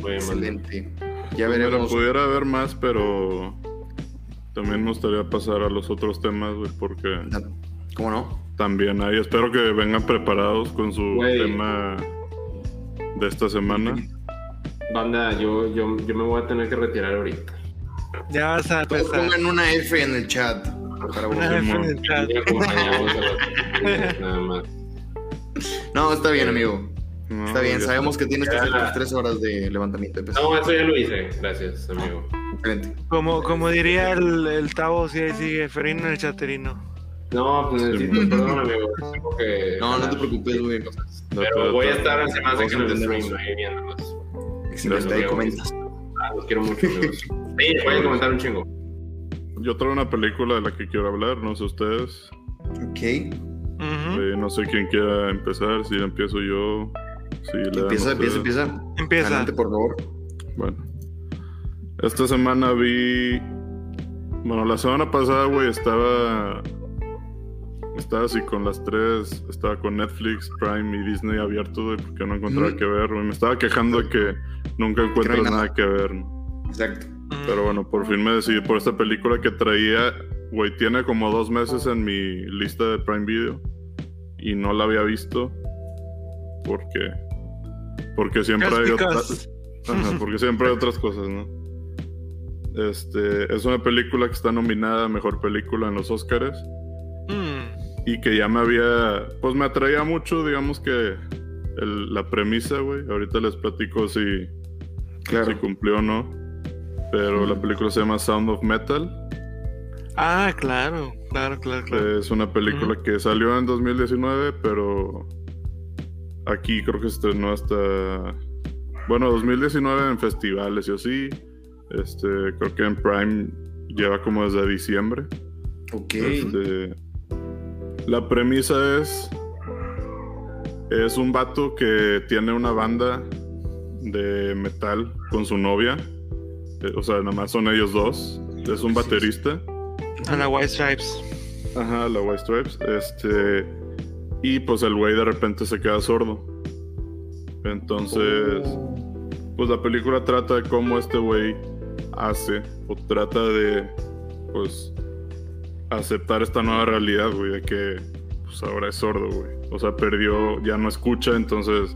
Excelente. Ya la veremos. pudiera ver más, pero. También me gustaría pasar a los otros temas, güey, porque ¿Cómo no? También hay. Espero que vengan preparados con su tema de esta semana. Banda, yo, yo, yo me voy a tener que retirar ahorita. Ya vas a Todos pongan una F en el chat. Para. Una F en el chat. Nada más. No, está bien, amigo. No, Está bien, sabemos que tienes que hacer tus tres horas de levantamiento de. No, eso ya lo hice. Gracias, amigo. Excelente. Como, como diría el, el Tavo, si ahí sigue, Ferino el chaterino. No, pues necesito Sí. perdón, amigo. Tengo que. No, no te preocupes, güey. Date, Pero voy a estar así más de que en el stream, ahí viéndolos. Excelente, ahí comentas. Ah, los quiero mucho, amigos. Sí, voy a comentar un chingo. yo traigo una película de la que quiero hablar, no sé ustedes. Ok. Eh, no sé quién quiera empezar, si empiezo yo. Si Empieza, empieza, empieza. Empieza. Adelante, por favor. Bueno. Esta semana vi. Bueno, la semana pasada, güey, estaba. Estaba así con las tres. Estaba con Netflix, Prime y Disney abierto, güey, porque no encontraba Ujú. qué ver, güey. Me estaba quejando de que nunca encuentras nada. nada que ver. ¿no? Exacto. Pero bueno, por fin me decidí por esta película que traía, güey, tiene como dos meses en mi lista de Prime Video y no la había visto porque porque siempre hay because. otras Ajá, porque siempre hay otras cosas, ¿no? Este, es una película que está nominada a mejor película en los Oscars Mm. Y que ya me había, pues me atraía mucho, digamos que el- la premisa, güey. Ahorita les platico si Claro. si cumplió o no. Pero la película se llama Sound of Metal. Ah, claro, claro, claro, claro. Es una película que salió en 2019, pero aquí creo que se estrenó hasta. Bueno, 2019 en festivales y así. Este, creo que en Prime lleva como desde diciembre. Ok. Este, la premisa es. Es un vato que tiene una banda de metal con su novia. Eh, O sea, nada más son ellos dos. Es un baterista. A la White Stripes. Ajá, la White Stripes. Este. Y pues el güey de repente se queda sordo. Entonces. Pues la película trata de cómo este güey hace. O trata de. Pues. Aceptar esta nueva realidad, güey. De que. Pues ahora es sordo, güey. O sea, perdió. Ya no escucha. Entonces.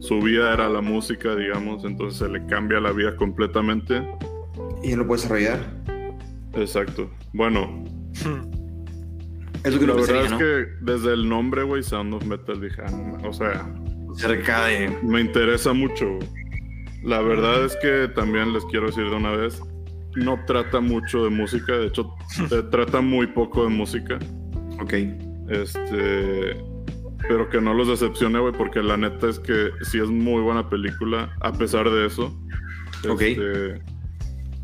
Su vida era la música, digamos. Entonces se le cambia la vida completamente. Y no lo puedes desarrollar. Exacto. Bueno. Es lo que La verdad es ¿no? que desde el nombre, güey, Sound of Metal, dije, ah, no o sea, Cerca de. me interesa mucho. La verdad es que también les quiero decir de una vez, no trata mucho de música, de hecho, trata muy poco de música. Ok. Este, pero que no los decepcione, güey, porque la neta es que sí es muy buena película, a pesar de eso. Ok. Este,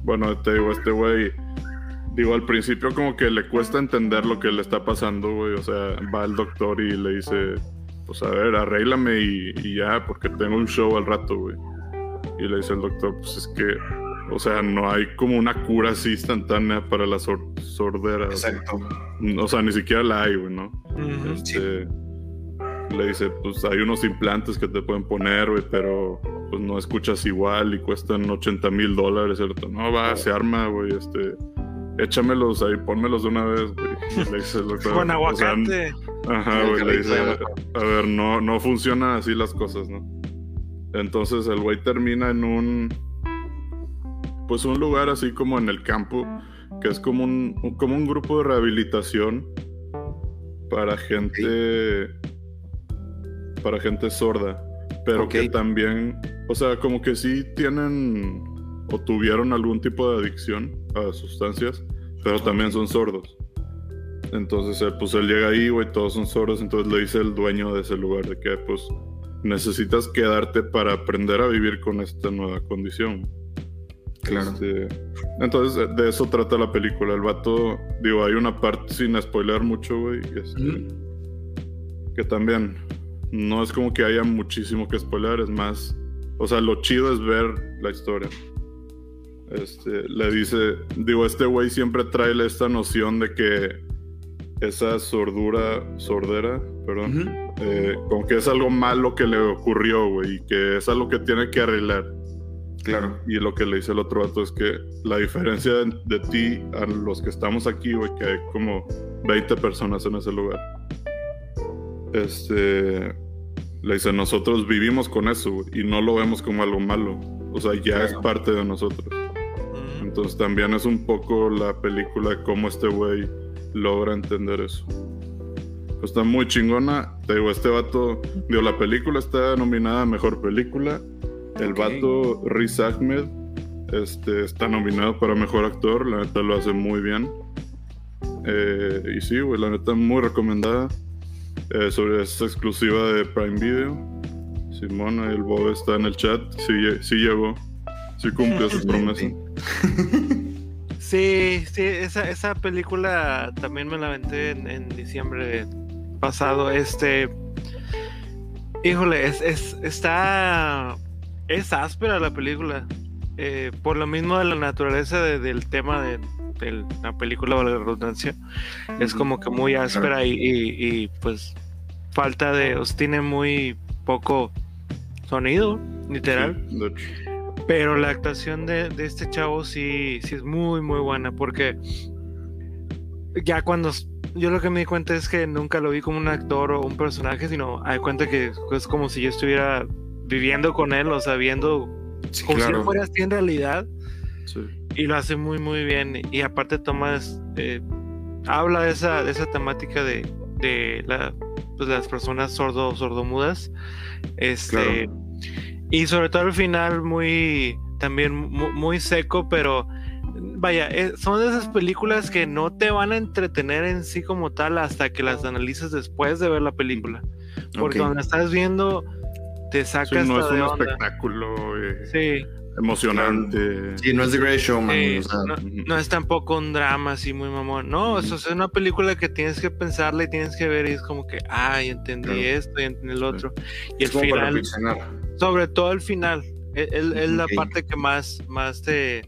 bueno, te digo, este güey, digo, al principio como que le cuesta entender lo que le está pasando, güey. O sea, va el doctor y le dice, pues a ver, arréglame y, y ya, porque tengo un show al rato, güey. Y le dice el doctor, pues es que, o sea, no hay como una cura así instantánea para la sor- sordera. Exacto. o sea, ni siquiera la hay, güey, ¿no? Este, Le dice, pues hay unos implantes que te pueden poner, güey, pero pues no escuchas igual y cuestan 80 mil dólares, ¿cierto? No, va, se arma, güey, este, échamelos ahí, pónmelos de una vez, güey. Le dice el doctor, Con o sea, aguacate. Ajá, güey, le dice, aguacate. a ver, no, no funcionan así las cosas, ¿no? Entonces el güey termina en un, pues un lugar así como en el campo, que es como un, como un grupo de rehabilitación para gente, para gente sorda, pero que también, o sea, como que sí tienen o tuvieron algún tipo de adicción a sustancias, pero también son sordos. Entonces, eh, pues él llega ahí, güey, todos son sordos, entonces le dice el dueño de ese lugar de que, pues, necesitas quedarte para aprender a vivir con esta nueva condición. Claro. Este, entonces, de eso trata la película. El vato, digo, hay una parte sin spoiler mucho, güey, este, que también no es como que haya muchísimo que spoiler, es más, o sea, lo chido es ver la historia. Este, le dice, digo, este güey siempre trae esta noción de que esa sordura, sordera, perdón, eh, como que es algo malo que le ocurrió, güey, y que es algo que tiene que arreglar. Claro. Y lo que le dice el otro vato es que la diferencia de, de ti a los que estamos aquí, güey, que hay como 20 personas en ese lugar. Este. Le dice, nosotros vivimos con eso, güey, y no lo vemos como algo malo. O sea, ya es Claro. parte de nosotros. Ujú. Entonces también es un poco la película de cómo este güey logra entender eso. Pues está muy chingona. Te digo, este vato, digo, la película está nominada a Mejor Película. El Ok. vato Riz Ahmed este, está nominado para Mejor Actor. La neta lo hace muy bien. Eh, y sí, güey, la neta muy recomendada. Eh, sobre es exclusiva de Prime Video. Simón, ahí el Bob está en el chat. Sí, sí llegó. Sí cumplió su promesa. Sí, sí, esa, esa película también me la aventé en, en diciembre pasado. Este. Híjole, es, es, está. Es áspera la película. Eh, por lo mismo de la naturaleza de- del tema de, de la película, valga la redundancia. Es como que muy áspera y, y- y, pues falta de. os tiene muy poco sonido, literal. Sí. Pero la actuación de, de este chavo sí, sí es muy, muy buena. Porque ya cuando. Yo lo que me di cuenta es que nunca lo vi como un actor o un personaje, sino hay cuenta que es como si yo estuviera viviendo con él, o sea, viendo Sí, como si claro. él fuera así en realidad. Sí. Y lo hace muy, muy bien. Y aparte, Tomás eh, habla de esa, de esa temática de, de la, pues, las personas sordo, sordomudas. Este, Y sobre todo al final, muy también mu- muy, seco, pero vaya, eh, son de esas películas que no te van a entretener en sí como tal hasta que las analices después de ver la película. Porque Ok. cuando estás viendo, te Sí, sacas no es un espectáculo eh, Sí. emocionante. Sí, no es The Great Showman. Sí, o sea, no, es tampoco un drama así muy mamón. No, eso es una película que tienes que pensarla y tienes que ver y es como que, ay, entendí Claro. esto y entendí el otro. Y el es como para final, reflexionar. sobre todo el final, es, es- es la parte que más, más te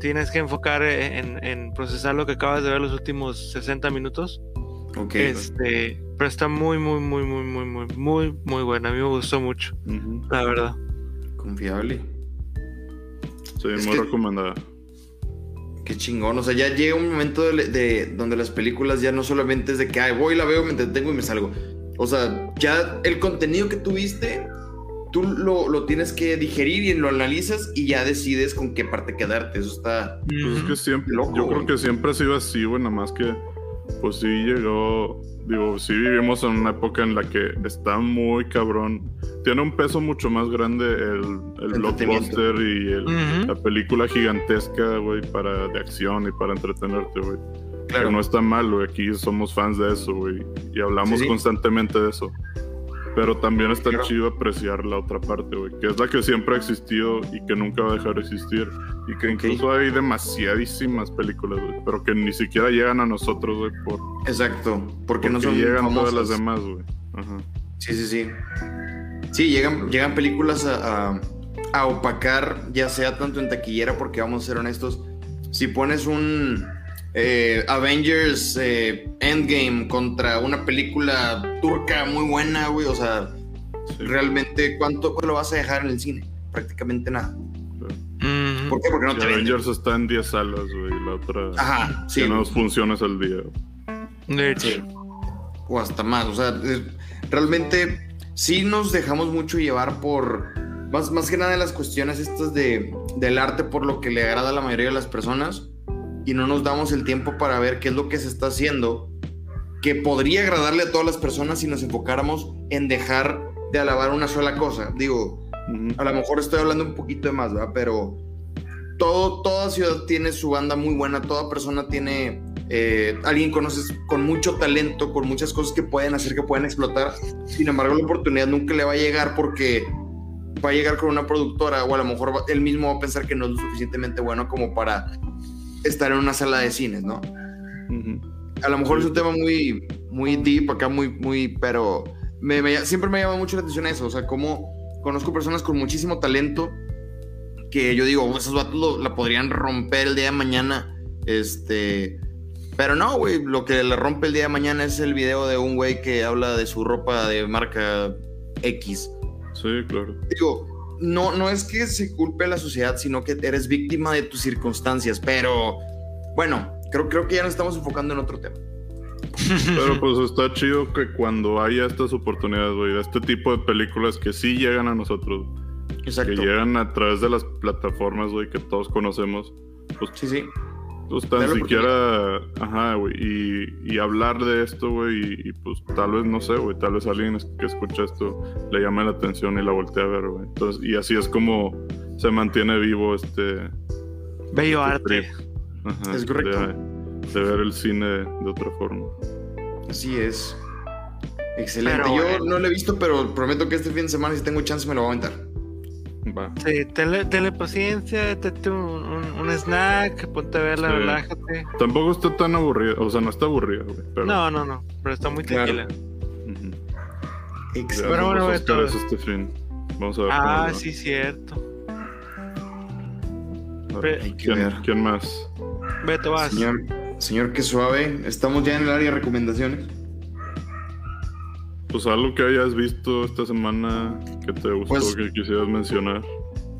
tienes que enfocar en, en procesar lo que acabas de ver los últimos 60 minutos. Ok. Este, pero está muy, muy, muy, muy, muy, muy, muy, muy buena. A mí me gustó mucho, la verdad. Confiable. Sí, Es muy que- recomendada. Qué chingón. O sea, ya llega un momento de, de- donde las películas ya no solamente es de que Ay, voy, la veo, me entretengo y me salgo. O sea, ya el contenido que tuviste, tú lo, lo tienes que digerir y lo analizas y ya decides con qué parte quedarte. Eso está. Pues es que siempre, Loco, yo güey. creo que siempre ha sido así, güey, nada más que, pues sí llegó, digo, sí vivimos en una época en la que está muy cabrón, tiene un peso mucho más grande el, el blockbuster y el- la película gigantesca, güey, para, de acción y para entretenerte, güey. Claro. Pero no está mal, güey, aquí somos fans de eso, güey, y hablamos sí. constantemente de eso. Pero también está Claro. chido apreciar la otra parte, güey, que es la que siempre ha existido y que nunca va a dejar de existir. Y que incluso hay demasiadísimas películas, güey, pero que ni siquiera llegan a nosotros, güey, por, Exacto. Porque, porque no son llegan famosas. todas las demás, güey. Ajá. Sí, sí, sí. Sí, llegan, llegan películas a, a- a opacar, ya sea tanto en taquillera, porque vamos a ser honestos, si pones un eh, Avengers eh, Endgame contra una película turca muy buena, güey, o sea, Sí, realmente, ¿cuánto lo vas a dejar en el cine? Prácticamente nada. ¿Por qué? Porque no Y te venden. Avengers está en 10 salas, güey, la otra Ajá, sí. tiene dos funciones al día. De hecho. Sí. O hasta más. O sea, eh, realmente sí nos dejamos mucho llevar por. Más, más que nada en las cuestiones estas de, del arte por lo que le agrada a la mayoría de las personas. Y no nos damos el tiempo para ver qué es lo que se está haciendo. Que podría agradarle a todas las personas si nos enfocáramos en dejar de alabar una sola cosa. Digo, a lo mejor estoy hablando un poquito de más, ¿verdad? Pero todo, toda ciudad tiene su banda muy buena, toda persona tiene eh, alguien conoces con mucho talento, con muchas cosas que pueden hacer, que pueden explotar. Sin embargo, la oportunidad nunca le va a llegar porque va a llegar con una productora o a lo mejor él mismo va a pensar que no es lo suficientemente bueno como para estar en una sala de cines, ¿no? A lo mejor es un tema muy, muy deep acá, muy, muy, pero me, me- siempre me llama mucho la atención eso, o sea, como conozco personas con muchísimo talento que yo digo, "Oh, esos vatos lo- la podrían romper el día de mañana, este, pero no, güey, lo que le rompe el día de mañana es el video de un güey que habla de su ropa de marca X. Sí, claro. Digo, no, no es que se culpe a la sociedad, sino que eres víctima de tus circunstancias, pero bueno, creo, creo que ya nos estamos enfocando en otro tema. Pero pues está chido que cuando haya estas oportunidades, güey, este tipo de películas que sí llegan a nosotros, Exacto. que llegan a través de las plataformas, güey, que todos conocemos, pues, Sí, sí. Pues tan siquiera, ajá, güey, y, y hablar de esto, güey, y, y, pues tal vez, no sé, güey, tal vez alguien que escucha esto le llame la atención y la voltea a ver, güey. Entonces, y así es como se mantiene vivo este... Bello este arte. Ajá, Es correcto. De, de ver el cine de otra forma. Así es. Excelente. Pero Yo bueno. no lo he visto, pero prometo que este fin de semana, si tengo chance, me lo voy a aventar. Va. Sí, tenle, tenle paciencia, tete un, un- un snack, ponte a verla, Sí. relájate. Tampoco está tan aburrida, o sea, no está aburrida, güey. Pero, No, no, no, pero está muy Claro. tranquila. Ujú. Ya Excelente. Pero bueno, este fin. Vamos a ver. Ah, va. sí, cierto. A ver, Hay que ¿Quién, ver. quién más? Beto, vas. Señor, señor, qué suave. Estamos ya en el área de recomendaciones. Pues algo que hayas visto esta semana que te gustó, Pues- que quisieras mencionar.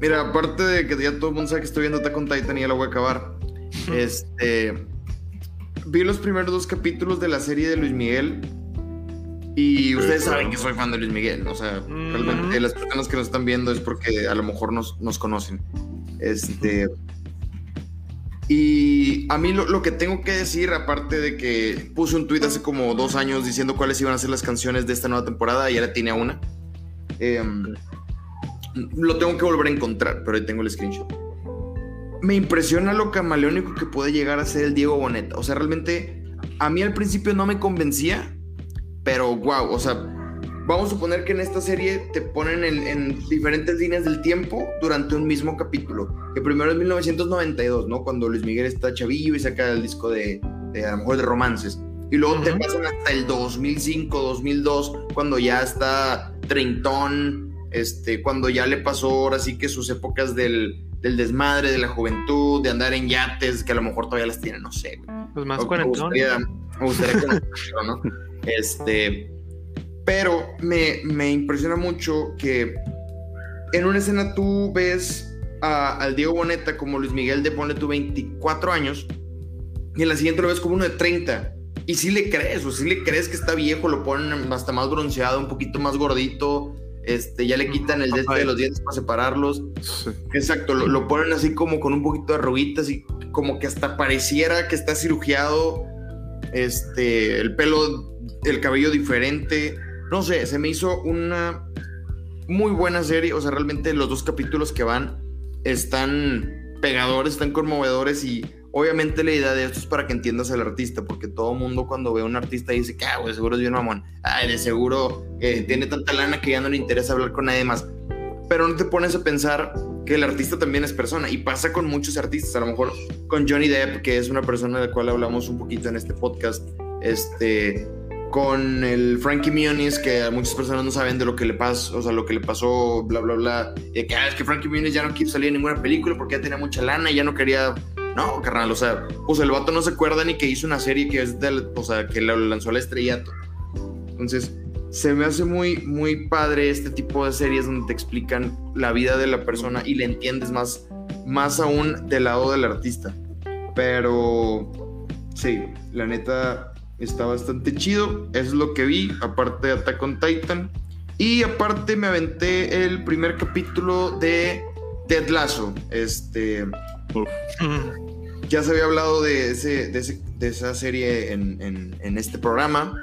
Mira, aparte de que ya todo el mundo sabe que estoy viendo Attack on Titan y ya la voy a acabar. este. Vi los primeros dos capítulos de la serie de Luis Miguel. Y ustedes saben que soy fan de Luis Miguel. O sea, Mm. realmente las personas que nos están viendo es porque a lo mejor nos, nos conocen. Este. Y a mí lo, que tengo que decir, aparte de que puse un tweet hace como dos años diciendo cuáles iban a ser las canciones de esta nueva temporada y ahora tiene una. em, lo tengo que volver a encontrar, pero ahí tengo el screenshot. Me impresiona lo camaleónico que puede llegar a ser el Diego Boneta. O sea, realmente a mí al principio no me convencía, pero wow, o sea, vamos a suponer que en esta serie te ponen en, en diferentes líneas del tiempo durante un mismo capítulo. Que primero es 1992, ¿no? Cuando Luis Miguel está chavillo y saca el disco de, de a lo mejor de romances. Y luego te pasan hasta el 2005, 2002, cuando ya está treintón, este, cuando ya le pasó ahora sí que sus épocas del, del desmadre, de la juventud, de andar en yates, que a lo mejor todavía las tiene, no sé. Pues más Me cuarentón. gustaría, me gustaría conocerlo, ¿no? Este, pero me, me impresiona mucho que en una escena tú ves a- al Diego Boneta como Luis Miguel de ponle tú 24 años y en la siguiente lo ves como uno de 30 y si le crees, o si le crees que está viejo, lo ponen hasta más bronceado, un poquito más gordito, este, ya le quitan el de, este de los dientes para separarlos. Sí. Exacto, lo, lo ponen así como con un poquito de arruguitas y como que hasta pareciera que está cirugiado, este, el pelo, el cabello diferente, no sé, se me hizo una muy buena serie, o sea, realmente los dos capítulos que van están pegadores, están conmovedores y obviamente la idea de esto es para que entiendas al artista, porque todo mundo cuando ve a un artista dice que, ah, seguro es bien mamón, de seguro eh, tiene tanta lana que ya no le interesa hablar con nadie más, pero no te pones a pensar que el artista también es persona y pasa con muchos artistas, a lo mejor con Johnny Depp, que es una persona de la cual hablamos un poquito en este podcast, este, con el Frankie Muniz, que a muchas personas no saben de lo que le pasó, o sea, lo que le pasó, bla, bla, bla, y que, ah, es que Frankie Muniz ya no quiso salir en ninguna película porque ya tenía mucha lana y ya no quería, no, carnal, o sea, pues el vato no se acuerda ni que hizo una serie que es del, o sea, que lo lanzó al estrellato. Entonces, se me hace muy, muy padre este tipo de series donde te explican la vida de la persona y le entiendes más, más aún del lado del artista. Pero sí, la neta está bastante chido. Es lo que vi, aparte de Attack on Titan. Y aparte me aventé el primer capítulo de Ted Lasso. Este, Uf, ya se había hablado de, ese, de, ese- de esa serie en, en- en este programa.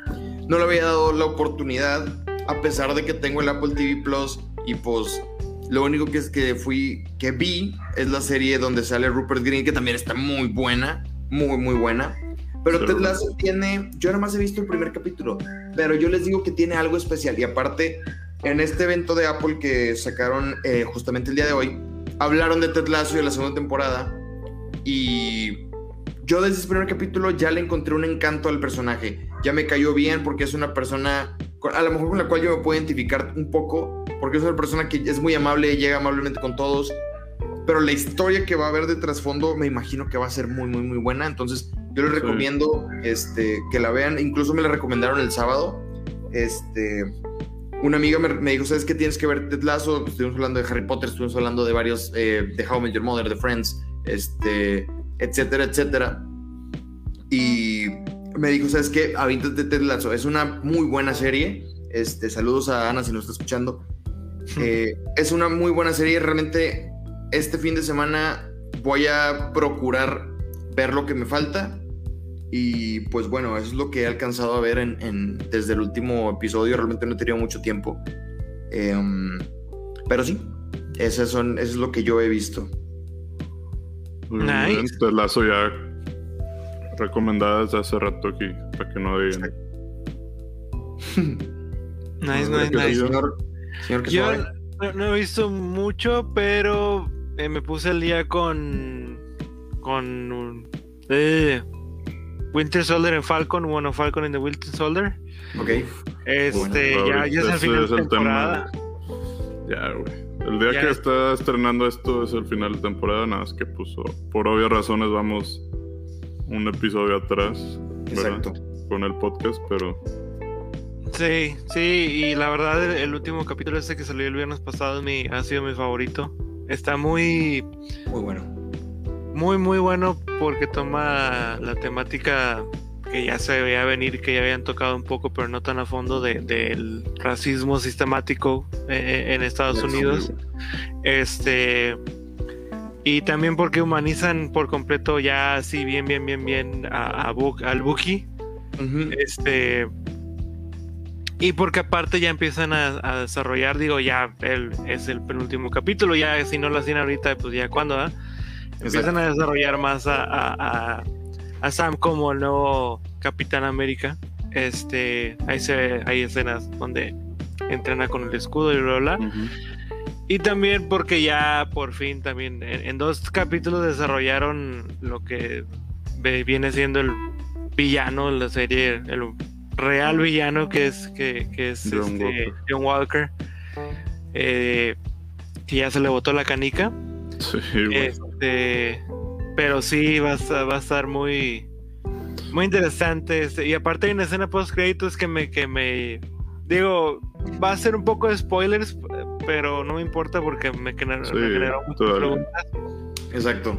No le había dado la oportunidad, a pesar de que tengo el Apple TV Plus y pues lo único que es que fui, que vi es la serie donde sale Rupert Green, que también está muy buena, muy, muy buena. Pero. Ted Lasso tiene, yo nada más he visto el primer capítulo, pero yo les digo que tiene algo especial. Y aparte, en este evento de Apple que sacaron eh, justamente el día de hoy, hablaron de Ted Lasso y de la segunda temporada. Y yo desde ese primer capítulo ya le encontré un encanto al personaje. Ya me cayó bien porque es una persona, a lo mejor con la cual yo me puedo identificar un poco, porque es una persona que es muy amable, llega amablemente con todos. Pero la historia que va a haber de trasfondo me imagino que va a ser muy, muy, muy buena. Entonces yo les Sí. recomiendo este, que la vean. Incluso me la recomendaron el sábado. Este, una amiga me, me dijo, ¿sabes qué tienes que ver Ted Lasso? Estuvimos hablando de Harry Potter, estuvimos hablando de varios, eh, de How I Met Your Mother, de Friends, este, etcétera, etcétera. Y me dijo, ¿sabes qué? Avíntate Ted Lasso. Es una muy buena serie. Este, saludos a Ana si nos está escuchando. Eh, es una muy buena serie. Realmente este fin de semana voy a procurar ver lo que me falta. Y pues bueno, eso es lo que he alcanzado a ver en, en- desde el último episodio. Realmente no he tenido mucho tiempo. Em, pero sí, esas son, eso es lo que yo he visto. muy Nice. Te lazo ya recomendada desde hace rato aquí, para que no digan. Nice, nice, nice. Señor, señor que Yo, no he visto mucho, pero eh, me puse el día con. con. eh, Winter Soldier en Falcon, bueno, Falcon en the Winter Soldier. Ok. Este, Bueno, ya, ya es el final es de el temporada. Ya, güey. El día Ya que es- está estrenando esto es el final de temporada, nada más que puso. Por obvias razones vamos un episodio atrás. ¿verdad? Exacto. Con el podcast, pero Sí, sí, y la verdad el, el último capítulo este que salió el viernes pasado mi, ha sido mi favorito. Está muy, Muy bueno. Muy, muy bueno porque toma la temática que ya se veía venir, que ya habían tocado un poco, pero no tan a fondo, de- del racismo sistemático eh, en Estados Unidos. Este. Y también porque humanizan por completo ya así bien, bien, bien, bien a, a al Buki. Ujú. Este. Y porque aparte ya empiezan a, a desarrollar, digo, ya el, es el penúltimo capítulo, ya si no lo hacen ahorita, pues ya cuando, ¿ah? Empiezan a desarrollar más a, a- a- a Sam como el nuevo Capitán América. Este, ahí se ve- hay escenas donde entrena con el escudo y bla, bla, bla. Y también porque ya por fin también en, en dos capítulos desarrollaron lo que viene siendo el villano de la serie, el real villano que es que, que es John este, Walker. John Walker, eh, que ya se le botó la canica. sí, güey. Este, pero sí va a, estar- va a estar muy muy interesante. este, y aparte hay una escena post créditos que me que me digo va a ser un poco de spoilers, pero no me importa porque me, gener- Sí, me generó muchas todavía. preguntas. Exacto.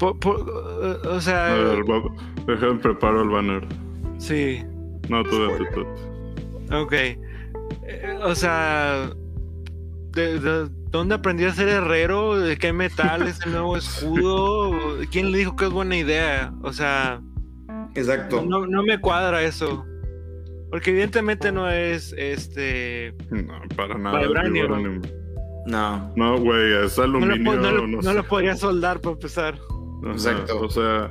Uh, o sea, A ver, va- déjame preparo el banner. sí, No, tú date, tú. ok. Eh, o sea, ¿de, de dónde aprendió a ser herrero? ¿De qué metal es el nuevo escudo? ¿Quién le dijo que es buena idea? O sea, Exacto. No, no me cuadra eso. Porque evidentemente no es este. No, para nada. Vibranium. Vibranium. No. No, güey, es No lo, aluminio. no lo- no no sé. lo podría soldar para empezar. Ajá, Exacto. O sea,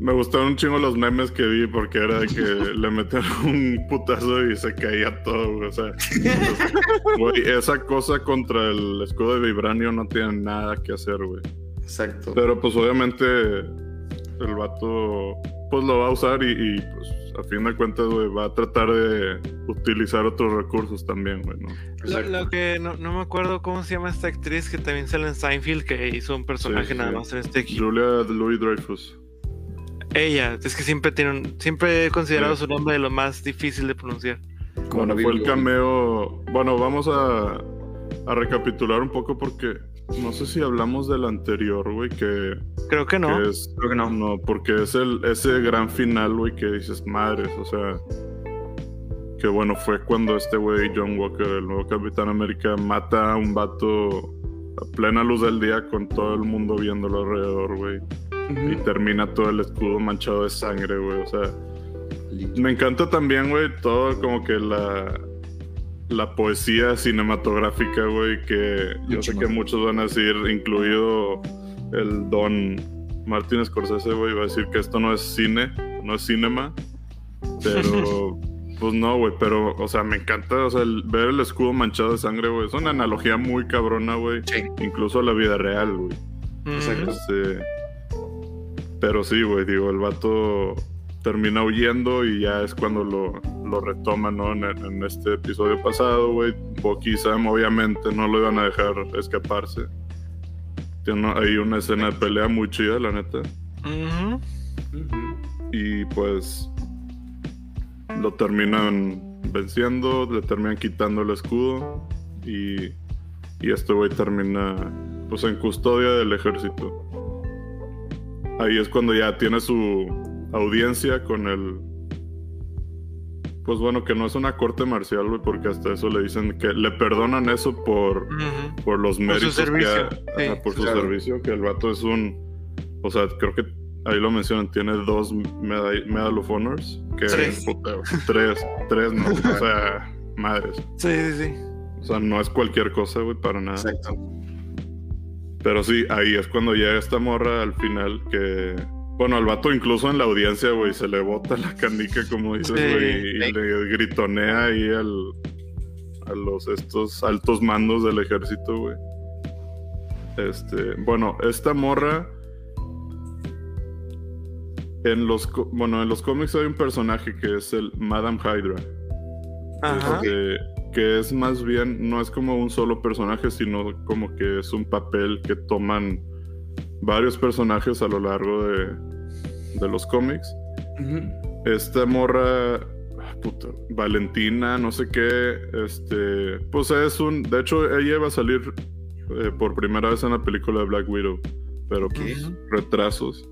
me gustaron un chingo los memes que vi porque era de que le metían un putazo y se caía todo, güey. O sea, güey, esa cosa contra el escudo de vibranio no tiene nada que hacer, güey. Exacto. Pero pues obviamente el vato pues lo va a usar y, y, pues a fin de cuentas, güey, va a tratar de utilizar otros recursos también, güey, ¿no? Lo, que no, no me acuerdo cómo se llama esta actriz que también sale en Seinfeld, que hizo un personaje Sí, nada sí. más en este equipo. Julia Louis Dreyfus. Ella, es que siempre tiene un, siempre he considerado Sí. su nombre de lo más difícil de pronunciar. Como Bueno, fue el cameo. Bueno, vamos a, a recapitular un poco porque no sé si hablamos del anterior, güey, que, Creo que no. que es. Creo que no. No, porque es el, ese gran final, güey, que dices, madres, o sea. Que bueno, fue cuando este güey, John Walker, el nuevo Capitán América, mata a un vato a plena luz del día con todo el mundo viéndolo alrededor, güey. Y termina todo el escudo manchado de sangre, güey. O sea, me encanta también, güey, todo como que la, la poesía cinematográfica, güey, que yo sé que muchos van a decir, incluido el don Martin Scorsese, güey, va a decir que esto no es cine, no es cinema, pero pues no, güey, pero, o sea, me encanta, o sea, el- ver el escudo manchado de sangre, güey, es una analogía muy cabrona, güey, Sí. incluso a la vida real, güey. Exacto. Este, pero sí, güey, digo, el vato termina huyendo y ya es cuando lo, lo retoma, ¿no? En, en este episodio pasado, güey. Bucky y Sam obviamente no lo iban a dejar escaparse. Tiene ahí una escena de pelea muy chida, la neta. Y pues lo terminan venciendo, le terminan quitando el escudo y, y este güey termina pues en custodia del ejército. Ahí es cuando ya tiene su audiencia con el... Pues bueno, que no es una corte marcial, güey, porque hasta eso le dicen que le perdonan eso por, por los su méritos servicio, que sí. ajá, por su Claro. servicio, que el vato es un, o sea, creo que ahí lo mencionan, tiene dos Medal, Medal of Honors, que Tres. tres, tres, no, o sea, madres, Sí, sí, sí. o sea, no es cualquier cosa, güey, para nada. Exacto. Pero sí, ahí es cuando llega esta morra al final que, bueno, al vato incluso en la audiencia, güey, se le bota la canica, como dices, Sí. güey, y Sí. le gritonea ahí al, a los estos altos mandos del ejército, güey. Este, bueno, esta morra en los bueno, en los cómics hay un personaje que es el Madame Hydra. Ajá. Este, que es más bien, no es como un solo personaje, sino como que es un papel que toman varios personajes a lo largo de, de los cómics. Esta morra, puta, Valentina, no sé qué, este, pues es un, de hecho ella iba a salir eh, por primera vez en la película de Black Widow, pero pues retrasos,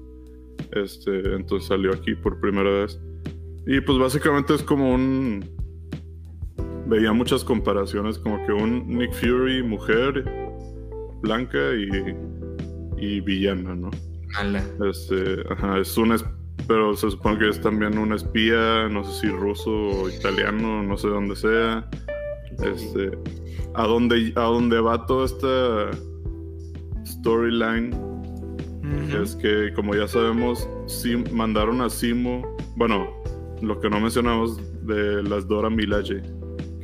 este, entonces salió aquí por primera vez. Y pues básicamente es como un, veía muchas comparaciones, como que un Nick Fury mujer, blanca y, y villana, ¿no? Ala. Este, ajá, es un pero se supone que es también un espía, no sé si ruso o italiano, no sé dónde sea. Este, a dónde a dónde va toda esta storyline Es que como ya sabemos, sí mandaron a Simo, bueno, lo que no mencionamos de las Dora Milaje,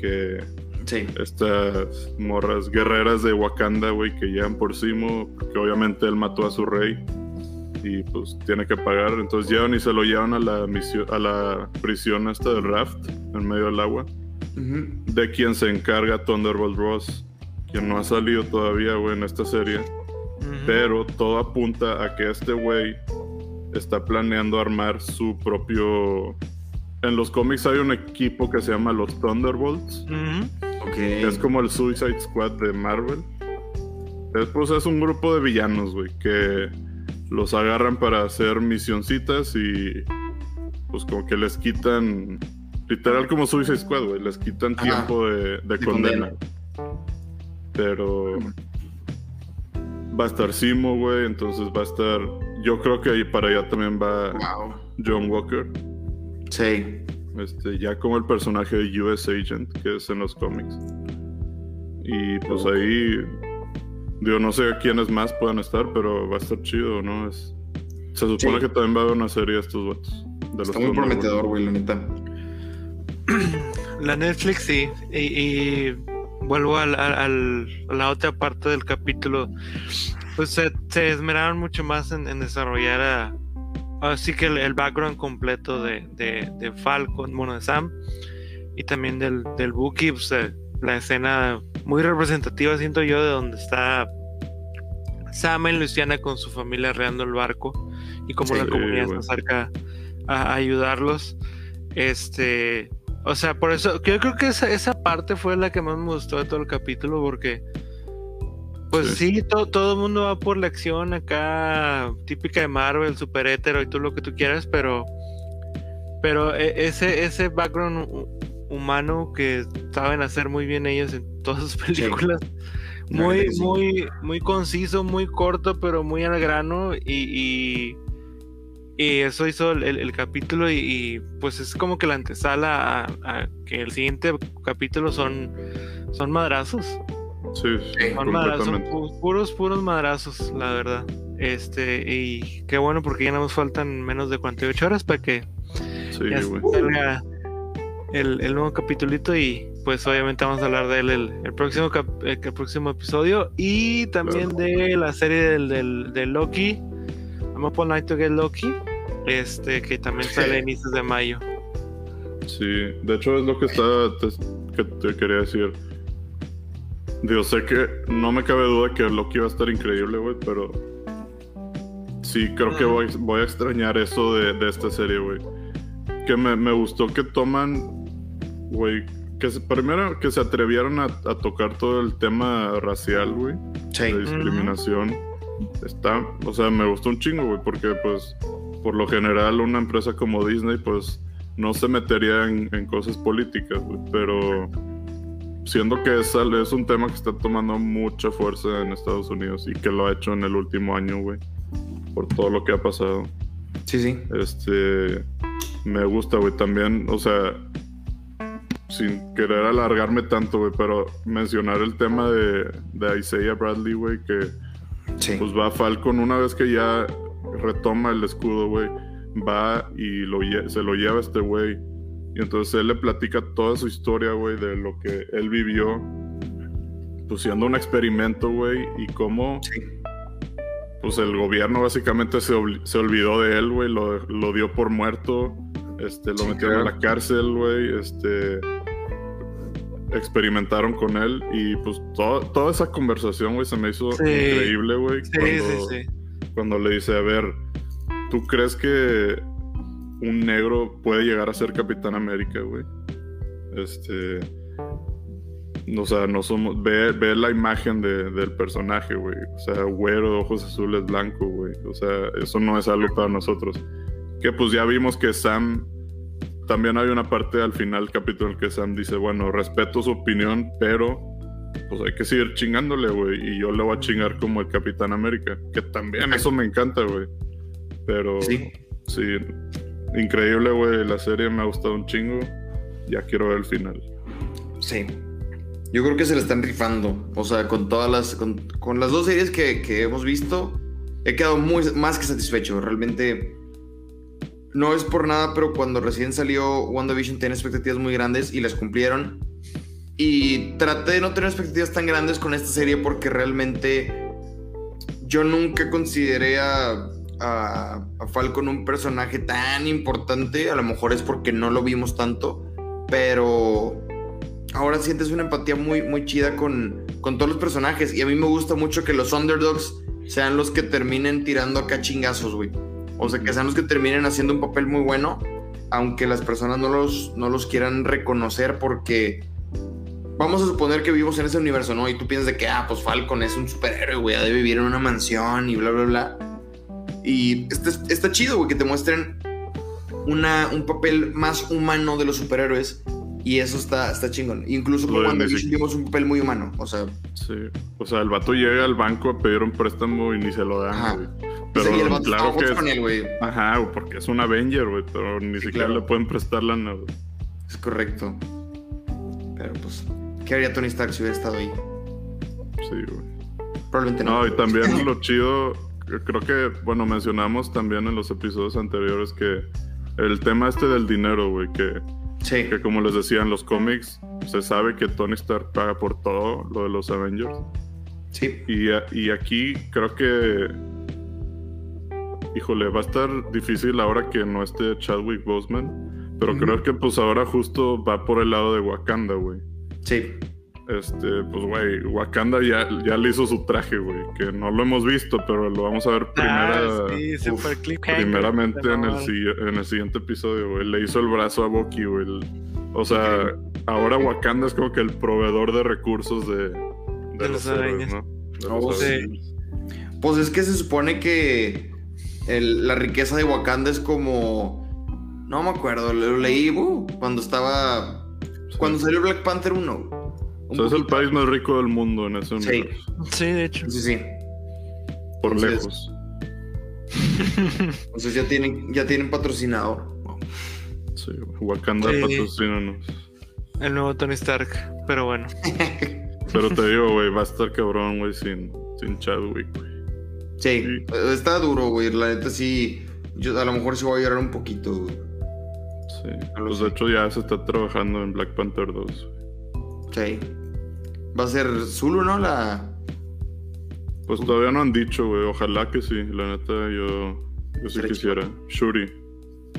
que Sí. estas morras guerreras de Wakanda, güey, que llegan por Simo, que obviamente él mató a su rey y pues tiene que pagar. Entonces llevan y se lo llevan a la misión, a la prisión esta del raft en medio del agua, de quien se encarga Thunderbolt Ross, quien no ha salido todavía, güey, en esta serie. Pero todo apunta a que este güey está planeando armar su propio. En los cómics hay un equipo que se llama los Thunderbolts. Que es como el Suicide Squad de Marvel. Es, pues es un grupo de villanos, güey, que los agarran para hacer misioncitas y pues como que les quitan, literal como Suicide Squad, güey, les quitan Ajá. tiempo de, de De condena. Pero va a estar Simo, güey, entonces va a estar, yo creo que ahí para allá también va Wow. John Walker. Sí. Este, ya como el personaje de US Agent, que es en los cómics. Y pues ahí, digo, no sé quiénes más puedan estar, pero va a estar chido, ¿no? Es, se supone Sí. que también va a haber una serie de estos vatos. De los Está muy prometedor, güey, la neta. La Netflix sí. Y, y vuelvo al- al- a la otra parte del capítulo. Pues se, se esmeraron mucho más en, en desarrollar a, así que el, el background completo de, de, de Falcon, bueno, de Sam, y también del, del Bucky, pues, eh, la escena muy representativa, siento yo, de donde está Sam y Luciana con su familia arreando el barco y como Sí, la comunidad güey. se acerca a ayudarlos. Este, o sea, por eso, yo creo que esa, esa parte fue la que más me gustó de todo el capítulo, porque, pues sí, to- todo el mundo va por la acción acá, típica de Marvel, super hétero y todo lo que tú quieras, pero, pero e- ese, ese background hu- humano que saben hacer muy bien ellos en todas sus películas. La Muy, muy, muy conciso, muy corto, pero muy al grano. Y, y, y eso hizo el, el- el capítulo. Y, y, pues es como que la antesala a, a que el siguiente capítulo son, son madrazos. Sí, Sí, Son madrazos, pu- puros, puros madrazos, la verdad. Este, y qué bueno porque ya nos faltan menos de 48 horas para que Sí, ya güey. salga el, el nuevo capitulito y pues obviamente vamos a hablar de él el, el próximo cap- el, próximo episodio y también de la serie del, del, de Loki I'm up all night to get Loki este que también sale a inicios de mayo Sí, de hecho es lo que estaba te, que te quería decir. Digo, sé que no me cabe duda que Loki va a estar increíble, güey, pero sí creo que voy, voy a extrañar eso de, de esta serie, güey. Que me, me gustó que toman, güey, que se- primero que se atrevieron a, a tocar todo el tema racial, güey, Sí. de discriminación. Está, o sea, me gustó un chingo, güey, porque pues por lo general una empresa como Disney, pues no se metería en, en cosas políticas, güey, pero siendo que es un tema que está tomando mucha fuerza en Estados Unidos y que lo ha hecho en el último año, güey, por todo lo que ha pasado. Sí, sí. Este, me gusta, güey, también, o sea, sin querer alargarme tanto, güey, pero mencionar el tema de, de Isaiah Bradley, güey, que Sí. pues va Falcon una vez que ya retoma el escudo, güey, va y lo se lo lleva este güey Y entonces él le platica toda su historia, güey, de lo que él vivió, pues siendo un experimento, güey, y cómo, Sí. pues el gobierno básicamente se, se olvidó de él, güey, lo, lo dio por muerto, este, lo Sí, metieron claro. a la cárcel, güey, este, experimentaron con él y pues todo- toda esa conversación, güey, se me hizo Sí. increíble, güey. Sí, cuando- sí, sí. cuando le dice, a ver, ¿tú crees que un negro puede llegar a ser Capitán América, güey? Este... O sea, no somos... Ve, ve la imagen de- del personaje, güey. O sea, güero, ojos azules, blanco, güey. O sea, eso no es algo para nosotros. Que pues ya vimos que Sam... También hay una parte al final del capítulo en que Sam dice, bueno, respeto su opinión, pero pues hay que seguir chingándole, güey. Y yo le voy a chingar como el Capitán América. Que también eso me encanta, güey. Pero Sí. sí, increíble, güey. La serie me ha gustado un chingo. Ya quiero ver el final. Sí. Yo creo que se le están rifando. O sea, con todas las. Con, con las dos series que, que hemos visto, he quedado muy más que satisfecho. Realmente. No es por nada, pero cuando recién salió WandaVision tenía expectativas muy grandes y las cumplieron. Y traté de no tener expectativas tan grandes con esta serie porque realmente yo nunca consideré a, a, Falcon un personaje tan importante. A lo mejor es porque no lo vimos tanto, pero ahora sientes una empatía muy, muy chida con, con todos los personajes. Y a mí me gusta mucho que los underdogs sean los que terminen tirando acá chingazos, güey. O sea, que sean los que terminen haciendo un papel muy bueno, aunque las personas no los, no los quieran reconocer porque... Vamos a suponer que vivimos en ese universo, ¿no? Y tú piensas de que, ah, pues Falcon es un superhéroe, güey, de vivir en una mansión y bla, bla, bla. Y está, está chido, güey, que te muestren una, un papel más humano de los superhéroes. Y eso está, está chingón. Incluso Messi. vimos un papel muy humano. O sea, Sí. O sea, el vato llega al banco a pedir un préstamo y ni se lo dan, Ajá. güey. El Pero vato claro estaba que con él, güey. Ajá, porque es un Avenger, güey, pero ni Sí, siquiera claro. le pueden prestar lana, güey. Es correcto. Pero pues, ¿qué haría Tony Stark si hubiera estado ahí? Sí, güey. Probablemente no. No, y también lo chido, creo que, bueno, mencionamos también en los episodios anteriores que el tema este del dinero, güey, que, Sí, que como les decía en los cómics, se sabe que Tony Stark paga por todo lo de los Avengers. sí. Y, y aquí creo que, híjole, va a estar difícil ahora que no esté Chadwick Boseman, pero creo que pues ahora justo va por el lado de Wakanda, güey. Sí. Este, pues, güey, Wakanda ya, ya le hizo su traje, güey. Que no lo hemos visto, pero lo vamos a ver primera, Ah, sí, Uf, super primeramente en el, en el siguiente episodio, güey. Le hizo el brazo a Bucky, güey. O sea, ahora Wakanda es como que el proveedor de recursos de, de, De los los héroes. ¿no? De Oh, los sí. Avengers. Pues es que se supone que el- la riqueza de Wakanda es como. No me acuerdo, lo leí uh, cuando estaba. Cuando salió Black Panther 1. O sea, es el país más rico del mundo en ese Sí. universo. Sí, de hecho. Sí, sí. Por Entonces- lejos. Entonces ya tienen, ya tienen patrocinador. Sí, Wakanda Sí. patrocínanos. El nuevo Tony Stark. Pero bueno. Pero te digo, güey, va a estar cabrón, güey, sin, sin Chadwick, güey. Sí, Sí. está duro, güey. La neta sí. Yo a lo mejor sí voy a llorar un poquito, güey. Sí. Pues de hecho ya se está trabajando en Black Panther 2. Sí. Va a ser Zulu, ¿no? La. Pues todavía no han dicho, güey. Ojalá que sí. La neta, yo, yo sí quisiera. Shuri,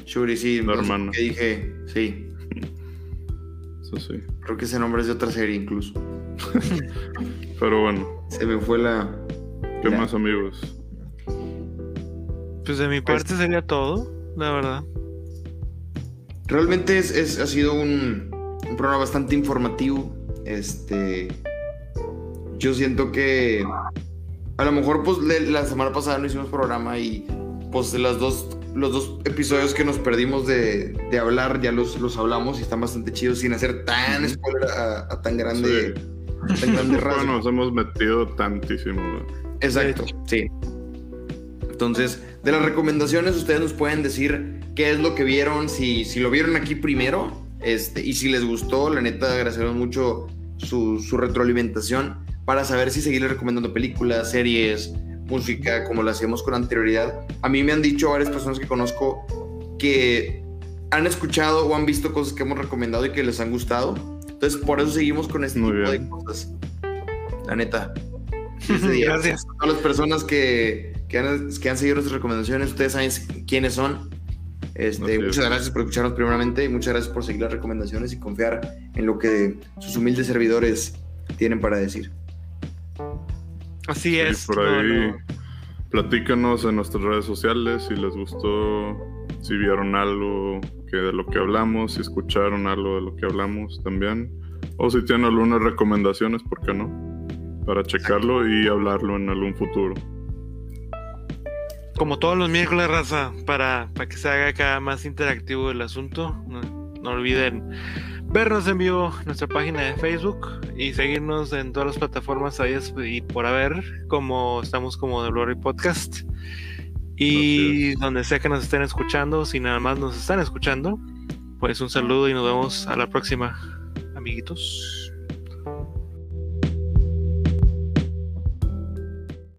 Shuri, sí. La hermana. qué dije, sí. eso sí. Creo que ese nombre es de otra serie incluso. Pero bueno, Se me fue la. ¿qué más, amigos? Pues de mi parte sería todo, la verdad. Realmente es, es- ha sido un, un programa bastante informativo. Este. Yo siento que. A lo mejor, pues, le- la semana pasada no hicimos programa y. Pues las dos, los dos episodios que nos perdimos de, de hablar, ya los, los hablamos y están bastante chidos sin hacer tan spoiler a, a tan grande. Tan grande Bueno, rasgo. nos hemos metido tantísimo. Exacto, sí. Entonces, de las recomendaciones, ustedes nos pueden decir qué es lo que vieron, si, si lo vieron aquí primero, este, y si les gustó, la neta, agradecemos mucho su, su retroalimentación para saber si seguirles recomendando películas, series, música, como lo hacíamos con anterioridad. A mí me han dicho varias personas que conozco que han escuchado o han visto cosas que hemos recomendado y que les han gustado. Entonces, por eso seguimos con este Muy tipo bien. de cosas. La neta. Gracias. A todas las personas que, que, han, que han seguido nuestras recomendaciones, ustedes saben quiénes son. Este, muchas gracias por escucharnos primeramente y muchas gracias por seguir las recomendaciones y confiar en lo que sus humildes servidores tienen para decir. Así Sí, es. por no, ahí no. platícanos en nuestras redes sociales si les gustó, si vieron algo que de lo que hablamos, si escucharon algo de lo que hablamos también, o si tienen algunas recomendaciones, ¿por qué no? Para checarlo y hablarlo en algún futuro. Como todos los miércoles, raza, para, para que se haga cada más interactivo el asunto. No, no olviden vernos en vivo en nuestra página de Facebook y seguirnos en todas las plataformas ahí y por haber, como estamos como The Glory Podcast. Y donde sea que nos estén escuchando, si nada más nos están escuchando, pues un saludo y nos vemos a la próxima, amiguitos.